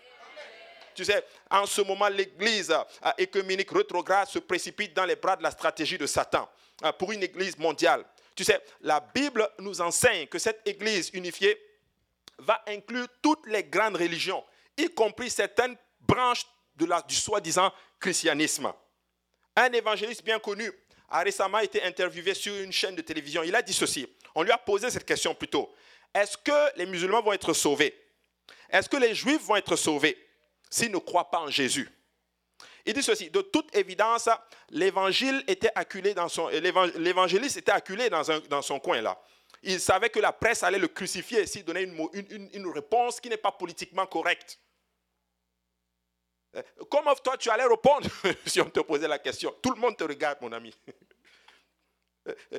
Tu sais, en ce moment, l'Église euh, écuménique rétrograde se précipite dans les bras de la stratégie de Satan euh, pour une Église mondiale. Tu sais, la Bible nous enseigne que cette Église unifiée va inclure toutes les grandes religions, y compris certaines branches du soi-disant christianisme. Un évangéliste bien connu a récemment été interviewé sur une chaîne de télévision. Il a dit ceci. On lui a posé cette question plutôt. Est-ce que les musulmans vont être sauvés? Est-ce que les juifs vont être sauvés s'ils ne croient pas en Jésus? Il dit ceci. De toute évidence, l'évangile était acculé dans son, l'évangéliste était acculé dans, dans son coin là. Il savait que la presse allait le crucifier s'il donnait une, une réponse qui n'est pas politiquement correcte. Comment toi tu allais répondre [LAUGHS] si on te posait la question Tout le monde te regarde, mon ami.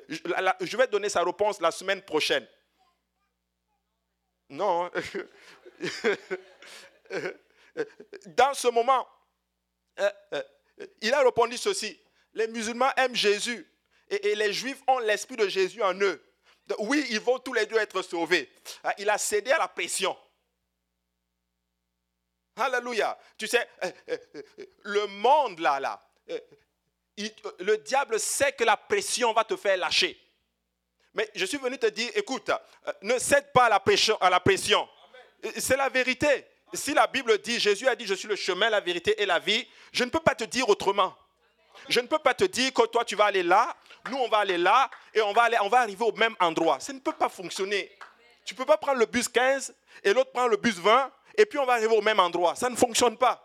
Je vais donner sa réponse la semaine prochaine. Non. [LAUGHS] Dans ce moment, euh, euh, il a répondu ceci. Les musulmans aiment Jésus et les juifs ont l'esprit de Jésus en eux. Oui, ils vont tous les deux être sauvés. Il a cédé à la pression. Alléluia. Tu sais, euh, euh, euh, le monde là, là, le diable sait que la pression va te faire lâcher. Mais je suis venu te dire, écoute, ne cède pas à la pression. À la pression. C'est la vérité. Si la Bible dit, Jésus a dit, je suis le chemin, la vérité et la vie, je ne peux pas te dire autrement. Je ne peux pas te dire que toi tu vas aller là, nous on va aller là et on va, aller, on va arriver au même endroit. Ça ne peut pas fonctionner. Tu ne peux pas prendre le bus 15 et l'autre prend le bus 20 et puis on va arriver au même endroit. Ça ne fonctionne pas.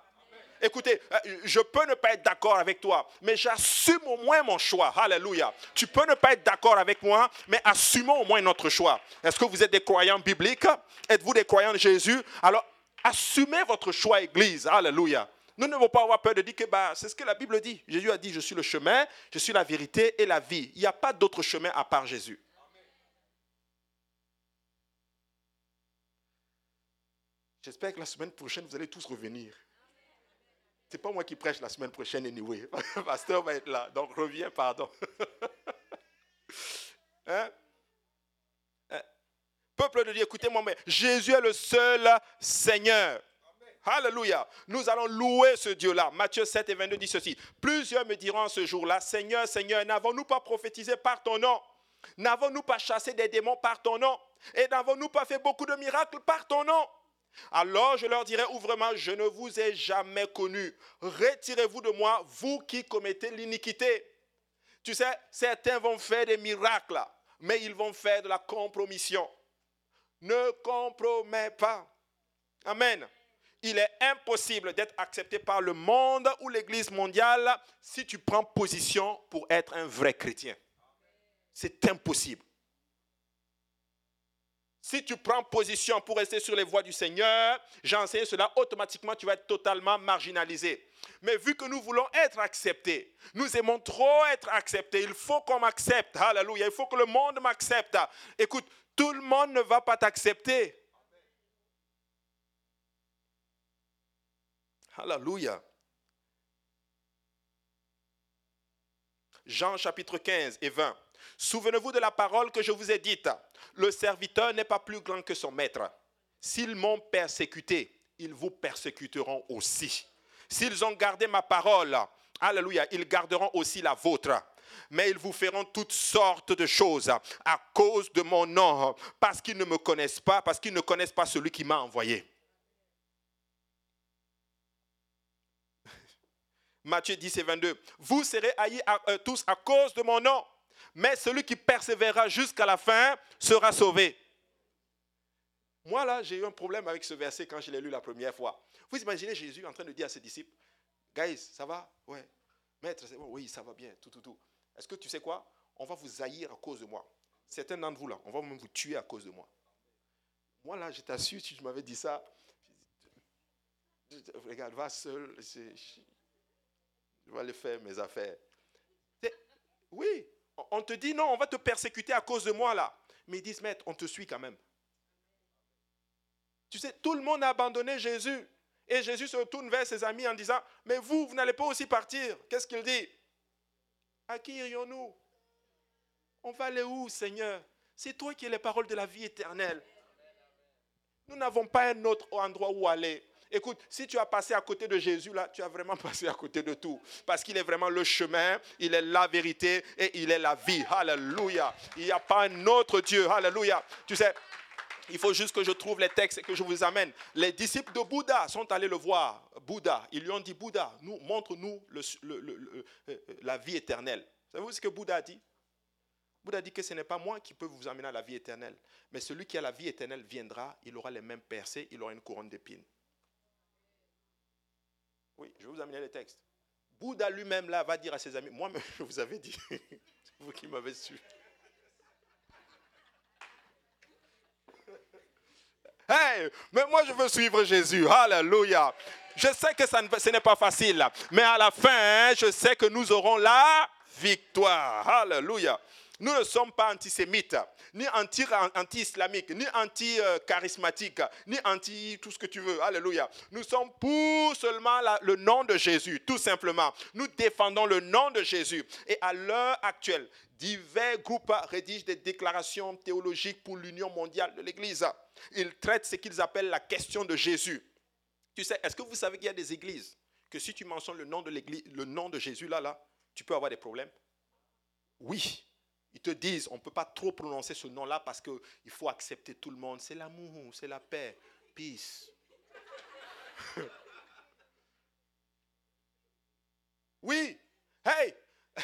Écoutez, euh, je peux ne pas être d'accord avec toi, mais j'assume au moins mon choix. Alléluia. Tu peux ne pas être d'accord avec moi, mais assumons au moins notre choix. Est-ce que vous êtes des croyants bibliques? Êtes-vous des croyants de Jésus? Alors, assumez votre choix, Église. Alléluia. Nous ne devons pas avoir peur de dire que bah, c'est ce que la Bible dit. Jésus a dit, je suis le chemin, je suis la vérité et la vie. Il n'y a pas d'autre chemin à part Jésus. J'espère que la semaine prochaine, vous allez tous revenir. Ce n'est pas moi qui prêche la semaine prochaine, anyway. Le [LAUGHS] pasteur va être là. Donc, reviens, pardon. [LAUGHS] Hein? Hein? Peuple de Dieu, écoutez-moi, mais Jésus est le seul Seigneur. Alléluia. Nous allons louer ce Dieu-là. Matthieu 7 et 22 dit ceci. Plusieurs me diront ce jour-là, Seigneur, Seigneur, n'avons-nous pas prophétisé par ton nom? N'avons-nous pas chassé des démons par ton nom? Et n'avons-nous pas fait beaucoup de miracles par ton nom? Alors je leur dirai ouvrement, je ne vous ai jamais connu. Retirez-vous de moi, vous qui commettez l'iniquité. Tu sais, certains vont faire des miracles, mais ils vont faire de la compromission. Ne compromets pas. Amen. il est impossible d'être accepté par le monde ou l'Église mondiale si tu prends position pour être un vrai chrétien. C'est impossible. Si tu prends position pour rester sur les voies du Seigneur, j'enseigne cela, automatiquement tu vas être totalement marginalisé. Mais vu que nous voulons être acceptés, nous aimons trop être acceptés, il faut qu'on m'accepte. Alléluia, il faut que le monde m'accepte. Écoute, tout le monde ne va pas t'accepter. Alléluia. Jean chapitre 15 et 20. Souvenez-vous de la parole que je vous ai dite. Le serviteur n'est pas plus grand que son maître. S'ils m'ont persécuté, ils vous persécuteront aussi. S'ils ont gardé ma parole, alléluia, ils garderont aussi la vôtre. Mais ils vous feront toutes sortes de choses à cause de mon nom, parce qu'ils ne me connaissent pas, parce qu'ils ne connaissent pas celui qui m'a envoyé. [LAUGHS] Matthieu 10 et 22. Vous serez haïs euh, tous à cause de mon nom, mais celui qui persévérera jusqu'à la fin sera sauvé. Moi, là, j'ai eu un problème avec ce verset quand je l'ai lu la première fois. Vous imaginez Jésus en train de dire à ses disciples, Guys, ça va? Ouais. Maître, c'est bon? Oui, ça va bien, tout, tout, tout. Est-ce que tu sais quoi? On va vous haïr à cause de moi. Certains d'entre vous, là, on va même vous tuer à cause de moi. Moi, là, je t'assure, si je m'avais dit ça, regarde, va seul, je vais aller faire mes affaires. Oui, on te dit non, on va te persécuter à cause de moi là. Mais ils disent, maître, on te suit quand même. Tu sais, tout le monde a abandonné Jésus. Et Jésus se retourne vers ses amis en disant, mais vous, vous n'allez pas aussi partir. Qu'est-ce qu'il dit? À qui irions-nous? On va aller où, Seigneur? C'est toi qui es les paroles de la vie éternelle. Nous n'avons pas un autre endroit où aller. Écoute, si tu as passé à côté de Jésus, là, tu as vraiment [LAUGHS] passé à côté de tout. Parce qu'il est vraiment le chemin, il est la vérité et il est la vie. Alléluia. Il n'y a pas un autre Dieu. Alléluia. Tu sais, il faut juste que je trouve les textes et que je vous amène. Les disciples de Bouddha sont allés le voir. Bouddha, ils lui ont dit, Bouddha, nous, montre-nous euh, la vie éternelle. Savez-vous ce que Bouddha a dit? Bouddha dit que ce n'est pas moi qui peux vous amener à la vie éternelle, mais celui qui a la vie éternelle viendra, il aura les mêmes percées, il aura une couronne d'épines. Oui, je vais vous amener les textes. Bouddha lui-même là va dire à ses amis, moi [LAUGHS] je vous avais dit, [LAUGHS] vous qui m'avez su. [LAUGHS] Hey, mais moi je veux suivre Jésus. Alléluia. Je sais que ce n'est pas facile, mais à la fin, je sais que nous aurons la victoire. Alléluia. Nous ne sommes pas antisémites, ni anti-islamiques, ni anti-charismatiques, ni anti tout ce que tu veux. Alléluia. Nous sommes pour seulement le nom de Jésus, tout simplement. Nous défendons le nom de Jésus. Et à l'heure actuelle, divers groupes rédigent des déclarations théologiques pour l'union mondiale de l'Église. Ils traitent ce qu'ils appellent la question de Jésus. Tu sais, est-ce que vous savez qu'il y a des églises que si tu mentionnes le nom de l'église, le nom de Jésus là, là, tu peux avoir des problèmes? Oui. Ils te disent, on ne peut pas trop prononcer ce nom-là parce qu'il faut accepter tout le monde. C'est l'amour, c'est la paix. Peace. [LAUGHS] oui. Hey, [LAUGHS]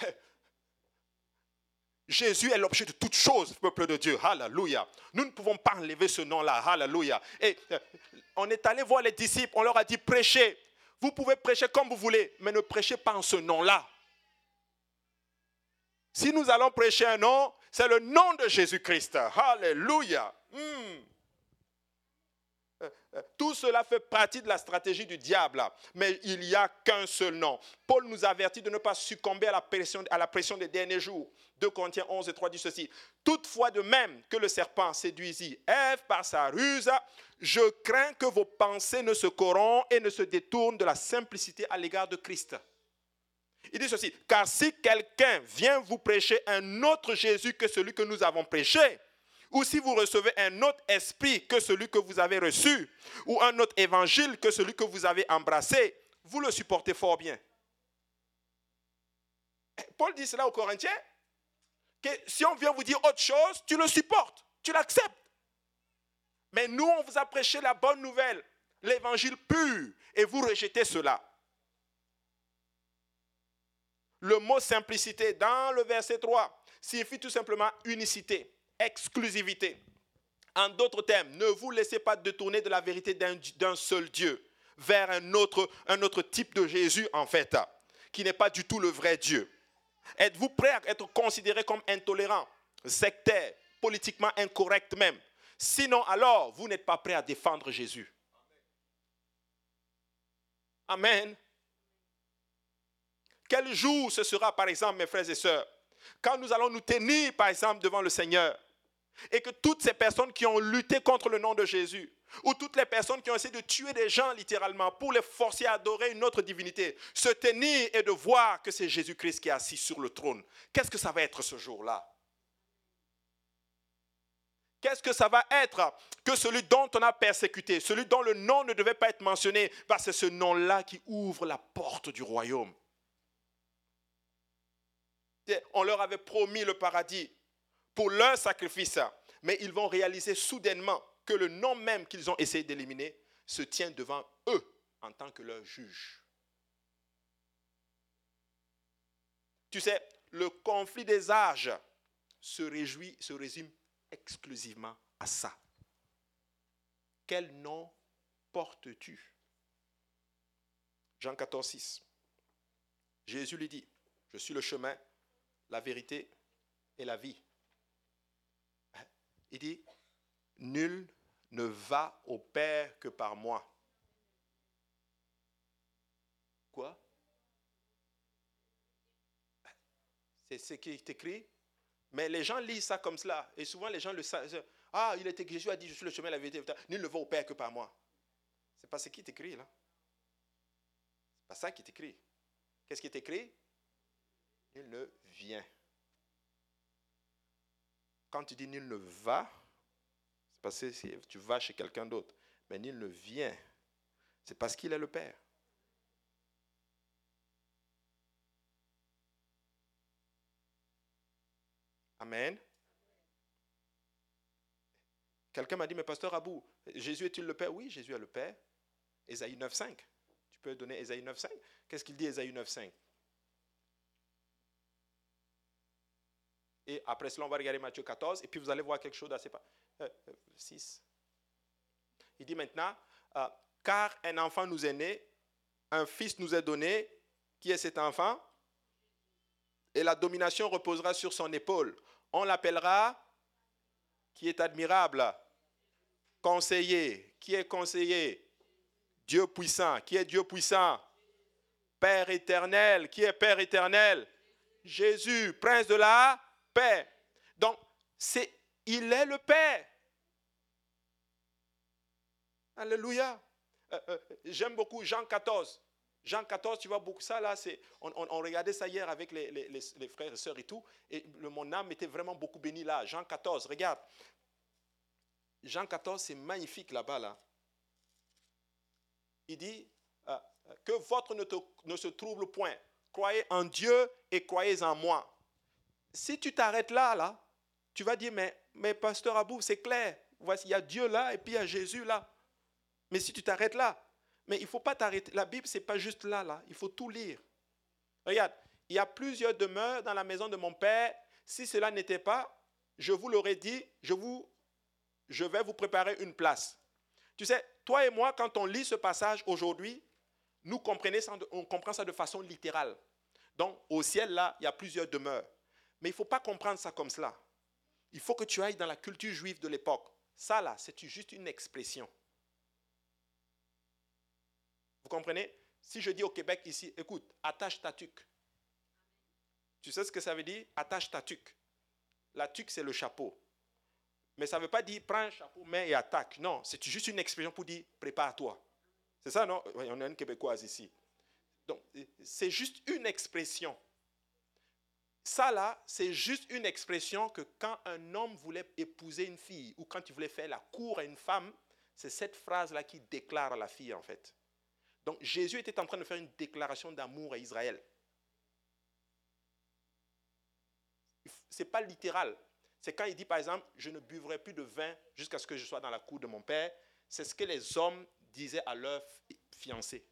Jésus est l'objet de toutes choses, peuple de Dieu. Alléluia. Nous ne pouvons pas enlever ce nom-là. Alléluia. Et euh, on est allé voir les disciples, on leur a dit prêchez. Vous pouvez prêcher comme vous voulez, mais ne prêchez pas en ce nom-là. Si nous allons prêcher un nom, c'est le nom de Jésus-Christ. Alléluia. Hmm. Euh, euh, tout cela fait partie de la stratégie du diable, mais il n'y a qu'un seul nom. Paul nous avertit de ne pas succomber à la pression, des derniers jours. 2 Corinthiens 11 et 3 dit ceci. Toutefois, de même que le serpent séduisit Ève par sa ruse, je crains que vos pensées ne se corrompent et ne se détournent de la simplicité à l'égard de Christ. Il dit ceci, car si quelqu'un vient vous prêcher un autre Jésus que celui que nous avons prêché, ou si vous recevez un autre esprit que celui que vous avez reçu, ou un autre évangile que celui que vous avez embrassé, vous le supportez fort bien. Paul dit cela aux Corinthiens, que si on vient vous dire autre chose, tu le supportes, tu l'acceptes. Mais nous, on vous a prêché la bonne nouvelle, l'évangile pur, et vous rejetez cela. Le mot simplicité dans le verset 3 signifie tout simplement unicité exclusivité. En d'autres termes, ne vous laissez pas détourner de la vérité d'un seul Dieu. vers un autre, un autre type de Jésus, en fait, qui n'est pas du tout le vrai Dieu Êtes-vous prêt à être considéré comme intolérant, sectaire, politiquement incorrect même? Sinon, alors, vous n'êtes pas prêt à défendre Jésus. Amen. Quel jour ce sera, par exemple, mes frères et sœurs, quand nous allons nous tenir, par exemple, devant le Seigneur, et que toutes ces personnes qui ont lutté contre le nom de Jésus, ou toutes les personnes qui ont essayé de tuer des gens littéralement pour les forcer à adorer une autre divinité, se tenir et de voir que c'est Jésus-Christ qui est assis sur le trône, qu'est-ce que ça va être ce jour-là? Qu'est-ce que ça va être que celui dont on a persécuté, celui dont le nom ne devait pas être mentionné, bah, c'est ce nom-là qui ouvre la porte du royaume. On leur avait promis le paradis pour leur sacrifice, mais ils vont réaliser soudainement que le nom même qu'ils ont essayé d'éliminer se tient devant eux en tant que leur juge. Tu sais, le conflit des âges se, réjouit, se résume exclusivement à ça. Quel nom portes-tu? Jean 14, 6. Jésus lui dit, je suis le chemin, la vérité et la vie. Il dit, nul ne va au Père que par moi. Quoi? C'est ce qui est écrit. Mais les gens lisent ça comme cela. Et souvent, les gens le savent. Ah, il était, Jésus a dit, je suis le chemin, la vérité. Nul ne va au Père que par moi. Ce n'est pas ce qui est écrit là. Ce n'est pas ça qui est écrit. Qu'est-ce qui est écrit? Nul ne vient. Quand tu dis nul ne va, c'est parce que tu vas chez quelqu'un d'autre. Mais nul ne vient. C'est parce qu'il est le Père. Amen. Quelqu'un m'a dit, mais pasteur Abou, Jésus est-il le Père? Oui, Jésus est le Père. Ésaïe 9.5. Tu peux donner Ésaïe 9.5 Qu'est-ce qu'il dit Ésaïe 9.5 Et après cela, on va regarder Matthieu 14, et puis vous allez voir quelque chose d'assez... 6. Euh, Il dit maintenant, euh, car un enfant nous est né, un fils nous est donné. Qui est cet enfant? Et la domination reposera sur son épaule. On l'appellera qui est admirable, conseiller. Qui est conseiller? Dieu puissant. Qui est Dieu puissant? Père éternel. Qui est Père éternel? Jésus, prince de la Donc, c'est, il est le Père. Alléluia. Euh, euh, j'aime beaucoup Jean 14. Jean 14, tu vois beaucoup ça là, c'est, on, regardait ça hier avec les, frères et sœurs et tout, et mon âme était vraiment beaucoup bénie là. Jean 14, regarde. Jean 14, c'est magnifique là-bas là. Il dit euh, que votre ne, ne se trouble point. Croyez en Dieu et croyez en moi si tu t'arrêtes là, là, tu vas dire, mais, mais pasteur Abou, c'est clair. Voici, il y a Dieu là et puis il y a Jésus là. Mais si tu t'arrêtes là, mais il ne faut pas t'arrêter. La Bible, ce n'est pas juste là, là. Il faut tout lire. Regarde, il y a plusieurs demeures dans la maison de mon Père. Si cela n'était pas, je vous l'aurais dit, je, vous, je vais vous préparer une place. Tu sais, toi et moi, quand on lit ce passage aujourd'hui, nous comprenons on comprend ça de façon littérale. Donc, au ciel, là, il y a plusieurs demeures. Mais il ne faut pas comprendre ça comme cela. Il faut que tu ailles dans la culture juive de l'époque. Ça, là, c'est juste une expression. Vous comprenez? Si je dis au Québec ici, écoute, attache ta tuque. Tu sais ce que ça veut dire? Attache ta tuque. La tuque, c'est le chapeau. Mais ça ne veut pas dire prends un chapeau, mets et attaque. Non, c'est juste une expression pour dire prépare-toi. C'est ça, non? On a une Québécoise ici. Donc, c'est juste une expression. Ça là, c'est juste une expression que quand un homme voulait épouser une fille ou quand il voulait faire la cour à une femme, c'est cette phrase-là qui déclare la fille en fait. Donc Jésus était en train de faire une déclaration d'amour à Israël. Ce n'est pas littéral. C'est quand il dit par exemple, je ne buvrai plus de vin jusqu'à ce que je sois dans la cour de mon père. C'est ce que les hommes disaient à leur fiancé.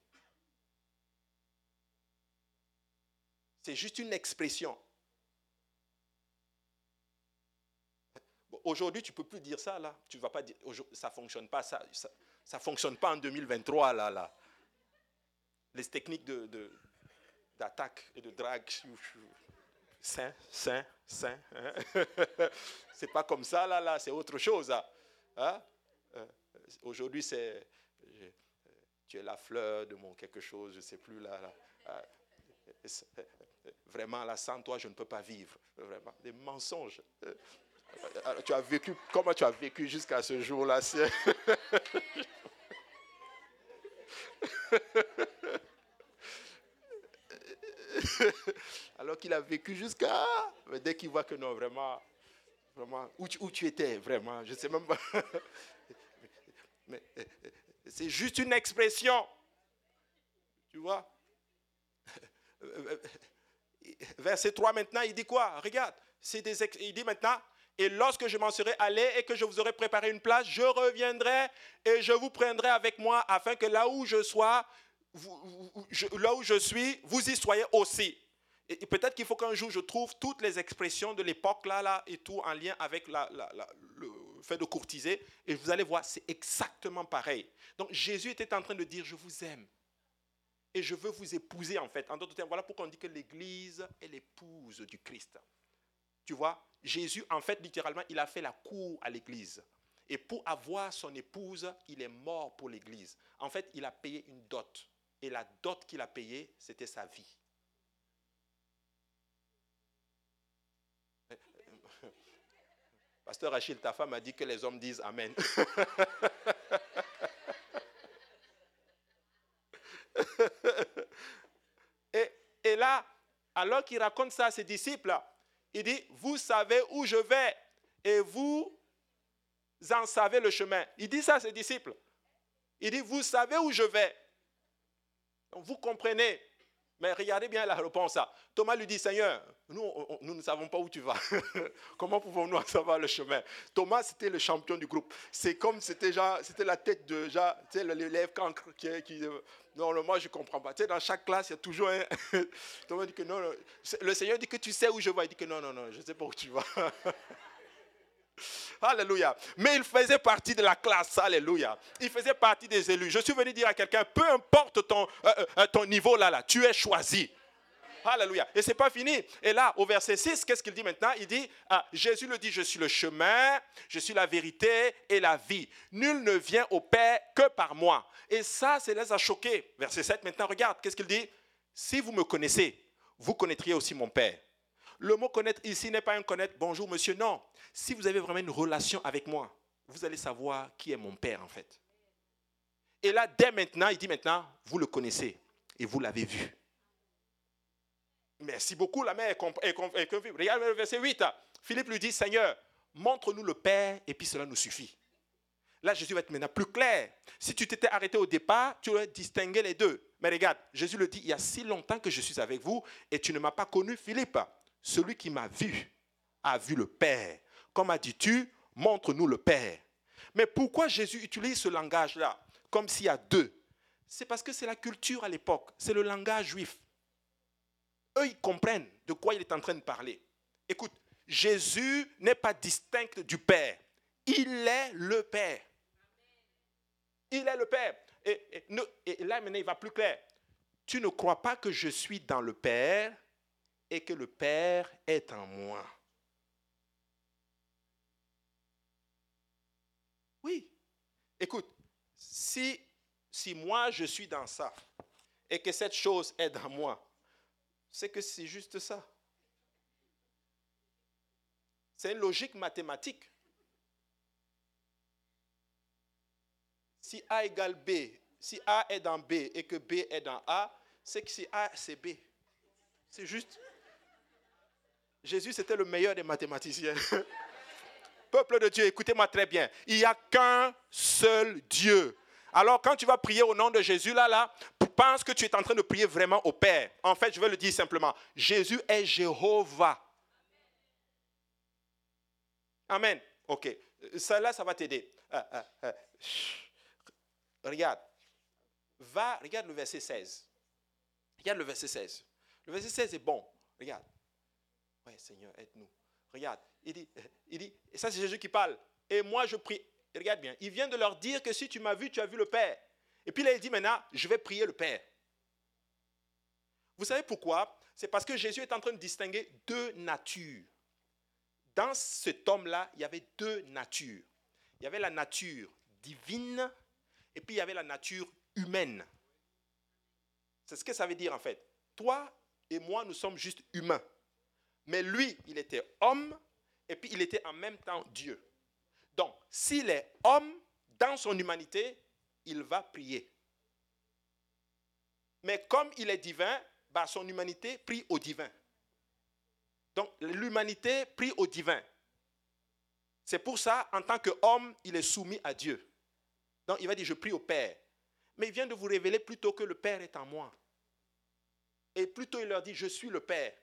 C'est juste une expression. Aujourd'hui, tu ne peux plus dire ça, là. Tu vas pas dire, ça ne fonctionne pas, ça ne fonctionne pas en 2023, là, là. les techniques d'attaque de, et de drague. Saint, saint, saint. Hein. [LAUGHS] c'est pas comme ça, là, là, c'est autre chose. Hein. hein? Euh, aujourd'hui, c'est. Tu es la fleur de mon quelque chose, je ne sais plus là. là. Ah, vraiment, là, sans toi, je ne peux pas vivre. Vraiment, des mensonges. Euh, tu as vécu, comment tu as vécu jusqu'à ce jour-là [LAUGHS] Alors qu'il a vécu jusqu'à. Dès qu'il voit que non, vraiment, vraiment, où tu, où tu étais, vraiment, je ne sais même pas. [LAUGHS] Mais c'est juste une expression. Tu vois? [LAUGHS] Verset 3 maintenant, il dit quoi? Regarde, c'est des il dit maintenant, et lorsque je m'en serai allé et que je vous aurai préparé une place, je reviendrai et je vous prendrai avec moi afin que là où je sois, là où je suis, vous y soyez aussi. Et, peut-être qu'il faut qu'un jour je trouve toutes les expressions de l'époque là, là et tout en lien avec le fait de courtiser. Et vous allez voir, c'est exactement pareil. Donc Jésus était en train de dire, je vous aime. Et je veux vous épouser en fait. En d'autres termes, voilà pourquoi on dit que l'Église est l'épouse du Christ. Tu vois, Jésus, en fait, littéralement, il a fait la cour à l'Église. Et pour avoir son épouse, il est mort pour l'Église. En fait, il a payé une dot. Et la dot qu'il a payée, c'était sa vie. [LAUGHS] Pasteur Achille, ta femme a dit que les hommes disent Amen. [LAUGHS] et, et, là, alors qu'il raconte ça à ses disciples, il dit, vous savez où je vais et vous en savez le chemin. Il dit ça à ses disciples. Il dit, vous savez où je vais. vous comprenez. Mais regardez bien la réponse. Thomas lui dit, Seigneur, nous, nous ne savons pas où tu vas. [LAUGHS] Comment pouvons-nous savoir le chemin? Thomas, c'était le champion du groupe. C'est comme c'était c'était la tête de l'élève cancre qui, qui euh, non, moi je ne comprends pas. Tu sais, dans chaque classe, il y a toujours un. [LAUGHS] Thomas dit que non, non, Le Seigneur dit que tu sais où je vais. Il dit que non, non, non, je ne sais pas où tu vas. [LAUGHS] Alléluia. Mais il faisait partie de la classe. Alléluia. Il faisait partie des élus. Je suis venu dire à quelqu'un, peu importe ton, euh, euh, ton niveau là, là, tu es choisi. Alléluia. Et c'est pas fini. Et là, au verset 6, qu'est-ce qu'il dit maintenant? Il dit, ah, Jésus le dit, je suis le chemin, je suis la vérité et la vie. Nul ne vient au Père que par moi. Et ça, c'est les a choqués. Verset 7, maintenant, regarde, qu'est-ce qu'il dit? Si vous me connaissez, vous connaîtriez aussi mon Père. Le mot connaître ici n'est pas un connaître, bonjour monsieur, non. Si vous avez vraiment une relation avec moi, vous allez savoir qui est mon Père en fait. Et là, dès maintenant, il dit maintenant, vous le connaissez et vous l'avez vu. Merci beaucoup, la mère est. Regarde le verset 8. Philippe lui dit, Seigneur, montre-nous le Père et puis cela nous suffit. Là, Jésus va être maintenant plus clair. Si tu t'étais arrêté au départ, tu aurais distingué les deux. Mais regarde, Jésus le dit, il y a si longtemps que je suis avec vous et tu ne m'as pas connu, Philippe. Celui qui m'a vu a vu le Père. Comme as dit-tu, montre-nous le Père. Mais pourquoi Jésus utilise ce langage-là, comme s'il y a deux? C'est parce que c'est la culture à l'époque, c'est le langage juif. Eux, ils comprennent de quoi il est en train de parler. Écoute, Jésus n'est pas distinct du Père. Il est le Père. Il est le Père. Et, là, maintenant, il va plus clair. Tu ne crois pas que je suis dans le Père? Et que le Père est en moi. Oui. Écoute, si, si moi je suis dans ça et que cette chose est dans moi, c'est que c'est juste ça. C'est une logique mathématique. Si A égale B, si A est dans B et que B est dans A, c'est que si A, c'est B. C'est juste. Jésus, c'était le meilleur des mathématiciens. [LAUGHS] Peuple de Dieu, écoutez-moi très bien. Il n'y a qu'un seul Dieu. Alors, quand tu vas prier au nom de Jésus, là, là, pense que tu es en train de prier vraiment au Père. En fait, je vais le dire simplement. Jésus est Jéhovah. Amen. Ok. Ça là, ça va t'aider. Ah, ah, ah. Regarde. Va, regarde le verset 16. Regarde le verset 16. Le verset 16 est bon. Regarde. Oui, Seigneur, aide-nous. Regarde. Il dit, [LAUGHS] il dit, et ça c'est Jésus qui parle. Et moi je prie. regarde bien. Il vient de leur dire que si tu m'as vu, tu as vu le Père. Et puis là, il dit maintenant, je vais prier le Père. Vous savez pourquoi? C'est parce que Jésus est en train de distinguer deux natures. Dans cet homme-là, il y avait deux natures. Il y avait la nature divine et puis il y avait la nature humaine. C'est ce que ça veut dire en fait. Toi et moi, nous sommes juste humains. Mais lui, il était homme et puis il était en même temps Dieu. Donc, s'il est homme, dans son humanité, il va prier. Mais comme il est divin, bah, son humanité prie au divin. Donc, l'humanité prie au divin. C'est pour ça, en tant qu'homme, il est soumis à Dieu. Donc, il va dire, je prie au Père. Mais il vient de vous révéler plutôt que le Père est en moi. Et plutôt, il leur dit, je suis le Père.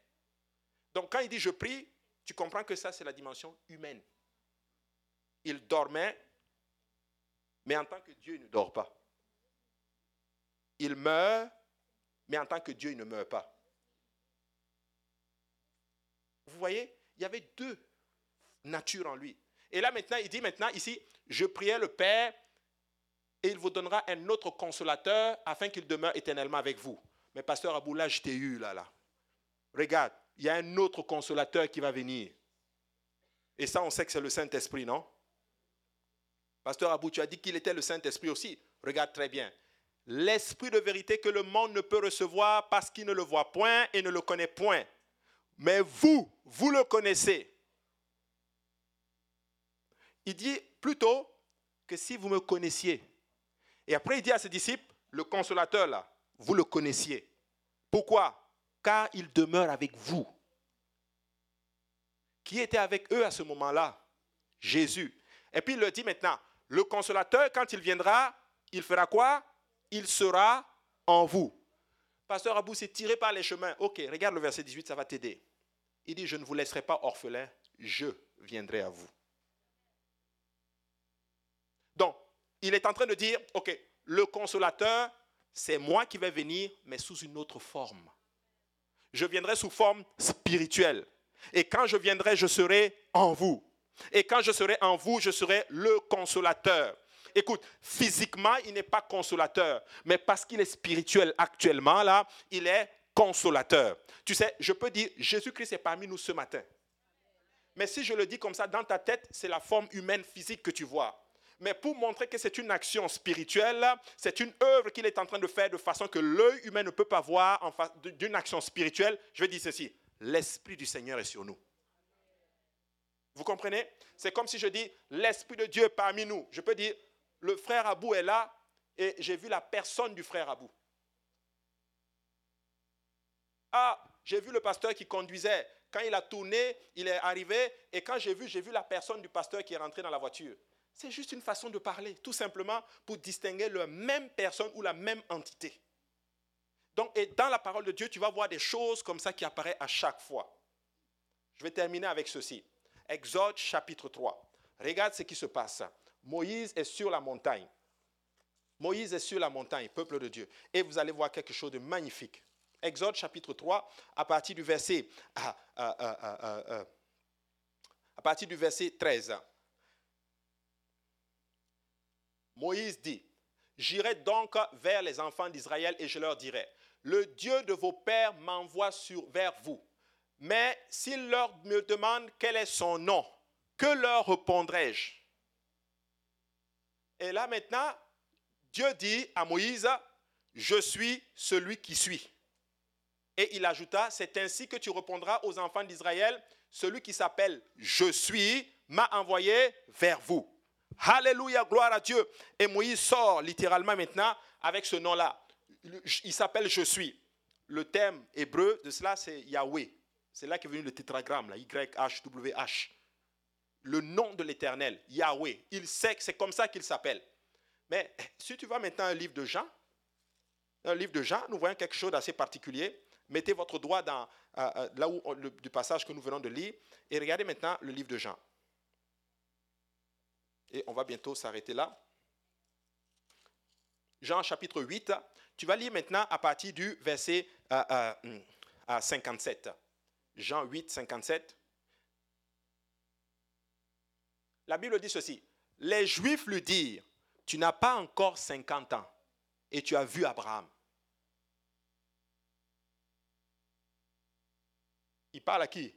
Donc, quand il dit, je prie, tu comprends que ça, c'est la dimension humaine. Il dormait, mais en tant que Dieu, il ne dort pas. Il meurt, mais en tant que Dieu, il ne meurt pas. Vous voyez, il y avait deux natures en lui. Et là maintenant, il dit maintenant ici, je priais le Père et il vous donnera un autre consolateur afin qu'il demeure éternellement avec vous. Mais pasteur Abou, là, je t'ai eu là, là. Regarde, il y a un autre consolateur qui va venir. Et ça, on sait que c'est le Saint-Esprit, non? Pasteur Abou, tu as dit qu'il était le Saint-Esprit aussi. Regarde très bien. L'Esprit de vérité que le monde ne peut recevoir parce qu'il ne le voit point et ne le connaît point. Mais vous, vous le connaissez. Il dit plutôt que si vous me connaissiez. Et après, il dit à ses disciples, le consolateur là, vous le connaissiez. Pourquoi? Car il demeure avec vous. Qui était avec eux à ce moment-là? Jésus. Et puis il le dit maintenant, le consolateur, quand il viendra, il fera quoi? Il sera en vous. Pasteur Abou, c'est tiré par les chemins. Ok, regarde le verset 18, ça va t'aider. Il dit, je ne vous laisserai pas orphelin, je viendrai à vous. Donc, il est en train de dire, ok, le consolateur, c'est moi qui vais venir, mais sous une autre forme. Je viendrai sous forme spirituelle. Et quand je viendrai, je serai en vous. Et quand je serai en vous, je serai le consolateur. Écoute, physiquement, il n'est pas consolateur, mais parce qu'il est spirituel actuellement, là, il est consolateur. Tu sais, je peux dire, Jésus-Christ est parmi nous ce matin. Mais si je le dis comme ça, dans ta tête, c'est la forme humaine physique que tu vois. Mais pour montrer que c'est une action spirituelle, c'est une œuvre qu'il est en train de faire de façon que l'œil humain ne peut pas voir d'une action spirituelle, je vais dire ceci, l'Esprit du Seigneur est sur nous. Vous comprenez? C'est comme si je dis, l'Esprit de Dieu est parmi nous. Je peux dire, le frère Abou est là et j'ai vu la personne du frère Abou. Ah, j'ai vu le pasteur qui conduisait. Quand il a tourné, il est arrivé et quand j'ai vu, j'ai vu la personne du pasteur qui est rentré dans la voiture. C'est juste une façon de parler, tout simplement pour distinguer la même personne ou la même entité. Donc, et dans la parole de Dieu, tu vas voir des choses comme ça qui apparaissent à chaque fois. Je vais terminer avec ceci. Exode chapitre 3. Regarde ce qui se passe. Moïse est sur la montagne. Moïse est sur la montagne, peuple de Dieu. Et vous allez voir quelque chose de magnifique. Exode chapitre 3, à partir du verset, à, à partir du verset 13. Moïse dit, J'irai donc vers les enfants d'Israël et je leur dirai, le Dieu de vos pères m'envoie vers vous. Mais s'ils leur me demandent quel est son nom, que leur répondrai-je? Et là maintenant, Dieu dit à Moïse, je suis celui qui suis. Et il ajouta, c'est ainsi que tu répondras aux enfants d'Israël, celui qui s'appelle Je suis m'a envoyé vers vous. Alléluia, gloire à Dieu. Et Moïse sort littéralement maintenant avec ce nom-là. Il s'appelle Je suis. Le terme hébreu de cela, c'est Yahweh. C'est là qu'est venu le tétragramme, là, Y-H-W-H. Le nom de l'Éternel, Yahweh. Il sait que c'est comme ça qu'il s'appelle. Mais [LAUGHS] si tu vas maintenant un livre de Jean, un livre de Jean, nous voyons quelque chose d'assez particulier. Mettez votre doigt dans, euh, euh, là où du passage que nous venons de lire et regardez maintenant le livre de Jean. Et on va bientôt s'arrêter là. Jean chapitre 8, tu vas lire maintenant à partir du verset 57. Euh, euh, Jean 8, 57. La Bible dit ceci. Les Juifs lui dirent, tu n'as pas encore 50 ans et tu as vu Abraham. Il parle à qui?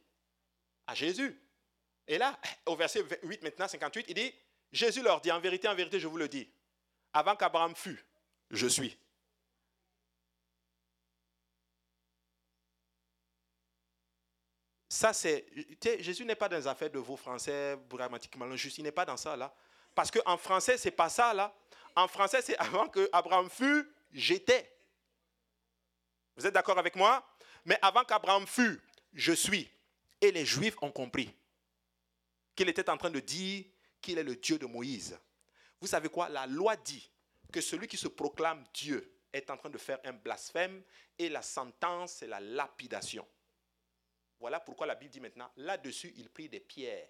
À Jésus. Et là, au verset 8 maintenant, 58, il dit, Jésus leur dit, en vérité, en vérité, je vous le dis, avant qu'Abraham fût, je suis. Ça, c'est. Jésus n'est pas dans les affaires de vos français grammatiquement juste. Il n'est pas dans ça, là. Parce qu'en français, c'est pas ça, là. En français, c'est avant que Abraham fût, j'étais. Vous êtes d'accord avec moi? Mais avant qu'Abraham fût, je suis. Et les Juifs ont compris qu'il était en train de dire qu'il est le Dieu de Moïse. Vous savez quoi? La loi dit que celui qui se proclame Dieu est en train de faire un blasphème et la sentence, c'est la lapidation. Voilà pourquoi la Bible dit maintenant, là-dessus, il prit des pierres.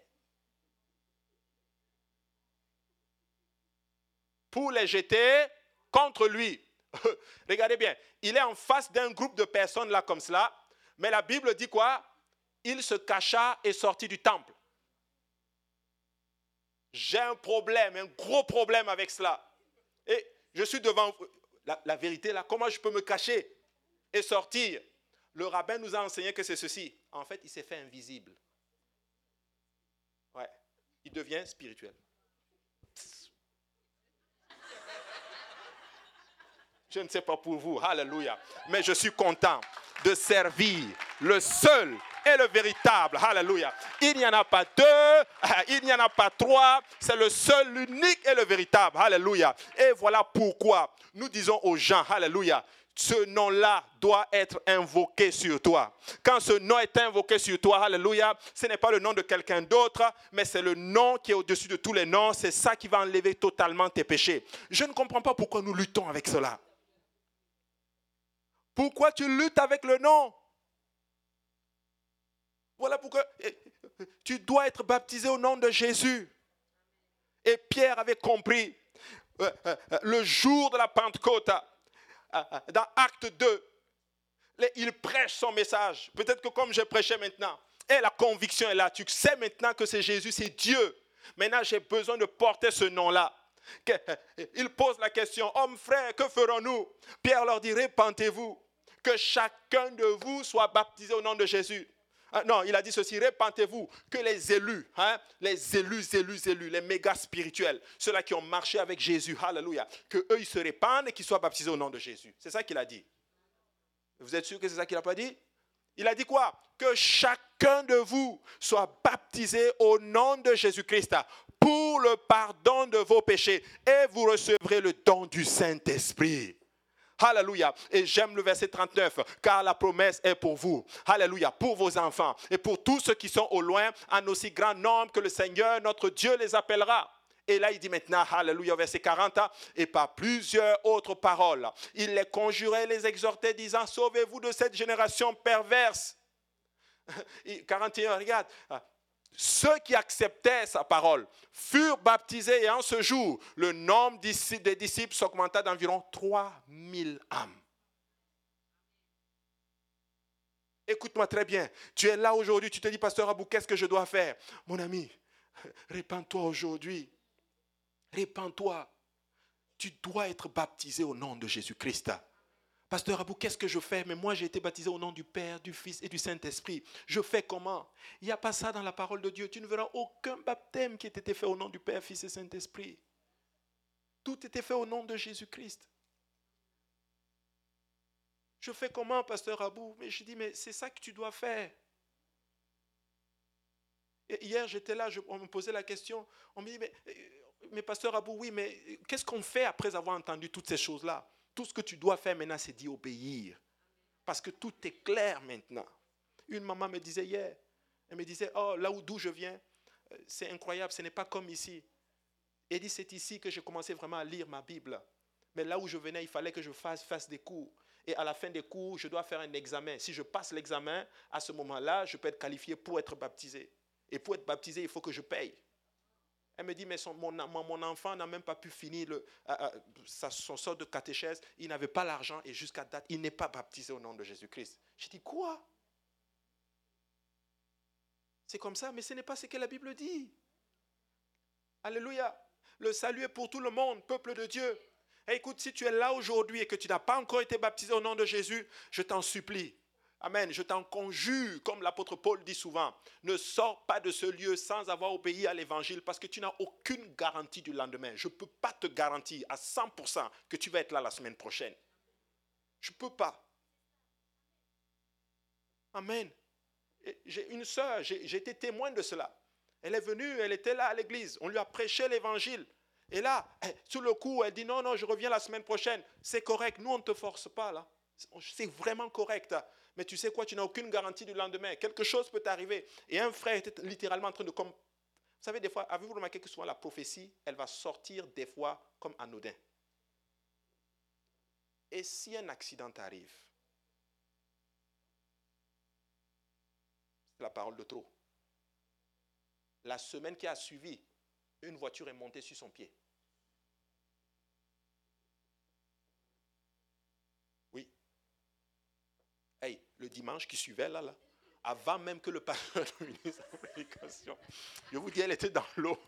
Pour les jeter contre lui. [LAUGHS] Regardez bien, il est en face d'un groupe de personnes là comme cela, mais la Bible dit quoi? Il se cacha et sortit du temple. J'ai un problème, un gros problème avec cela. Et je suis devant la, la vérité là, comment je peux me cacher et sortir? Le rabbin nous a enseigné que c'est ceci. En fait, il s'est fait invisible. Ouais. Il devient spirituel. Je ne sais pas pour vous, alléluia. Mais je suis content de servir le seul et le véritable. Alléluia. Il n'y en a pas deux, [LAUGHS] il n'y en a pas trois. C'est le seul, l'unique et le véritable. Alléluia. Et voilà pourquoi nous disons aux gens, Alléluia, ce nom-là doit être invoqué sur toi. Quand ce nom est invoqué sur toi, alléluia, ce n'est pas le nom de quelqu'un d'autre, mais c'est le nom qui est au-dessus de tous les noms. C'est ça qui va enlever totalement tes péchés. Je ne comprends pas pourquoi nous luttons avec cela. Pourquoi tu luttes avec le nom? Voilà pourquoi eh, tu dois être baptisé au nom de Jésus. Et Pierre avait compris euh, euh, le jour de la Pentecôte dans Acte 2, il prêche son message. Peut-être que comme je prêchais maintenant, et la conviction est là. Tu sais maintenant que c'est Jésus, c'est Dieu. Maintenant, j'ai besoin de porter ce nom-là. Il pose la question, homme frère, que ferons-nous? Pierre leur dit, répentez-vous, que chacun de vous soit baptisé au nom de Jésus. Ah, non, il a dit ceci, répentez-vous, que les élus, hein, les élus, élus, élus, les méga spirituels, ceux-là qui ont marché avec Jésus, alléluia, que eux, ils se répandent et qu'ils soient baptisés au nom de Jésus. C'est ça qu'il a dit. Vous êtes sûr que c'est ça qu'il n'a pas dit? Il a dit quoi? Que chacun de vous soit baptisé au nom de Jésus-Christ pour le pardon de vos péchés et vous recevrez le don du Saint-Esprit. Alléluia. Et j'aime le verset 39, car la promesse est pour vous. Alléluia. Pour vos enfants et pour tous ceux qui sont au loin, en aussi grand nombre que le Seigneur, notre Dieu, les appellera. Et là, il dit maintenant, Alléluia, verset 40, et par plusieurs autres paroles, il les conjurait, les exhortait, disant, sauvez-vous de cette génération perverse. [LAUGHS] 41, regarde, ceux qui acceptaient sa parole furent baptisés et en ce jour, le nombre des disciples s'augmenta d'environ 3000 âmes. Écoute-moi très bien. Tu es là aujourd'hui, tu te dis, Pasteur Abou, qu'est-ce que je dois faire? Mon ami, répands-toi aujourd'hui. Répands-toi. Tu dois être baptisé au nom de Jésus-Christ. Pasteur Abou, qu'est-ce que je fais? Mais moi, j'ai été baptisé au nom du Père, du Fils et du Saint-Esprit. Je fais comment? Il n'y a pas ça dans la parole de Dieu. Tu ne verras aucun baptême qui ait été fait au nom du Père, Fils et Saint-Esprit. Tout était fait au nom de Jésus-Christ. Je fais comment, pasteur Abou? Mais je dis, mais c'est ça que tu dois faire. Hier, j'étais là, on me posait la question. On me dit, mais, mais pasteur Abou, oui, mais qu'est-ce qu'on fait après avoir entendu toutes ces choses-là? Tout ce que tu dois faire maintenant, c'est d'y obéir. Parce que tout est clair maintenant. Une maman me disait hier, elle me disait, oh, là où d'où je viens, euh, c'est incroyable, ce n'est pas comme ici. Elle dit, c'est ici que j'ai commencé vraiment à lire ma Bible. Mais là où je venais, il fallait que je fasse, fasse des cours. Et à la fin des cours, je dois faire un examen. Si je passe l'examen, à ce moment-là, je peux être qualifié pour être baptisé. Et pour être baptisé, il faut que je paye. Elle me dit, mais mon, enfant n'a même pas pu finir euh, euh, son sort de catéchèse. Il n'avait pas l'argent et jusqu'à date, il n'est pas baptisé au nom de Jésus-Christ. Je dis, quoi? C'est comme ça, mais ce n'est pas ce que la Bible dit. Alléluia. Le salut est pour tout le monde, peuple de Dieu. écoute, si tu es là aujourd'hui et que tu n'as pas encore été baptisé au nom de Jésus, je t'en supplie, Amen. Je t'en conjure, comme l'apôtre Paul dit souvent, ne sors pas de ce lieu sans avoir obéi à l'évangile parce que tu n'as aucune garantie du lendemain. Je ne peux pas te garantir à 100% que tu vas être là la semaine prochaine. Je ne peux pas. Amen. J'ai une sœur, j'ai été témoin de cela. Elle est venue, elle était là à l'église. On lui a prêché l'évangile. Et là, eh, sur le coup, elle dit non, non, je reviens la semaine prochaine. C'est correct. Nous, on ne te force pas là. C'est vraiment correct. Mais tu sais quoi, tu n'as aucune garantie du lendemain. Quelque chose peut t'arriver. Et un frère était littéralement en train de... Vous savez, des fois, avez-vous remarqué que souvent la prophétie, elle va sortir des fois comme anodin? Et si un accident arrive, c'est la parole de trop. La semaine qui a suivi, une voiture est montée sur son pied. Oui. Hey, le dimanche qui suivait, là, là, avant même que le pasteur ne sa prédication. Je vous dis, elle était dans l'eau.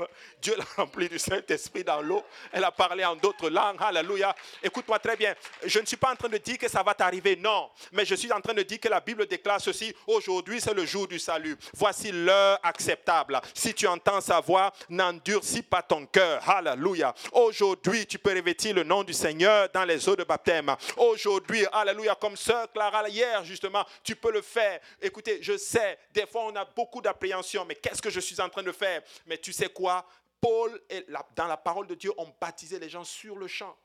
Dieu l'a rempli du Saint-Esprit dans l'eau. Elle a parlé en d'autres langues. Alléluia. Écoute-moi très bien. Je ne suis pas en train de dire que ça va t'arriver. Non. Mais je suis en train de dire que la Bible déclare ceci. Aujourd'hui, c'est le jour du salut. Voici l'heure acceptable. Si tu entends sa voix, n'endurcis pas ton cœur. Alléluia. Aujourd'hui, tu peux revêtir le nom du Seigneur dans les eaux de baptême. Aujourd'hui, Alléluia, comme sœur Clara hier, justement, tu peux le faire. Écoutez, je sais, des fois on a beaucoup d'appréhension, mais qu'est-ce que je suis en train de faire? Mais tu sais quoi? Paul, et dans la parole de Dieu, ont baptisé les gens sur le champ.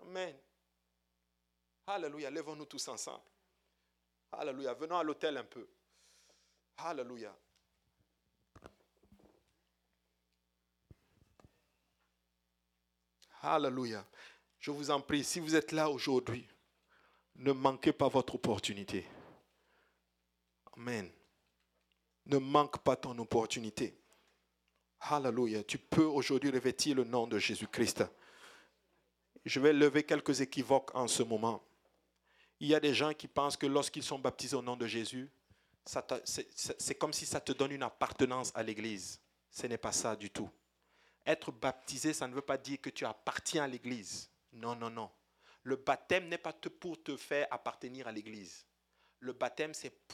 Amen. Alléluia, lèvons-nous tous ensemble. Alléluia, venons à l'hôtel un peu. Alléluia. Alléluia. Je vous en prie, si vous êtes là aujourd'hui, ne manquez pas votre opportunité. Amen. Ne manque pas ton opportunité. Hallelujah. Tu peux aujourd'hui revêtir le nom de Jésus-Christ. Je vais lever quelques équivoques en ce moment. Il y a des gens qui pensent que lorsqu'ils sont baptisés au nom de Jésus, c'est comme si ça te donne une appartenance à l'Église. Ce n'est pas ça du tout. Être baptisé, ça ne veut pas dire que tu appartiens à l'Église. Non, non, non. Le baptême n'est pas pour te faire appartenir à l'Église. Le baptême, c'est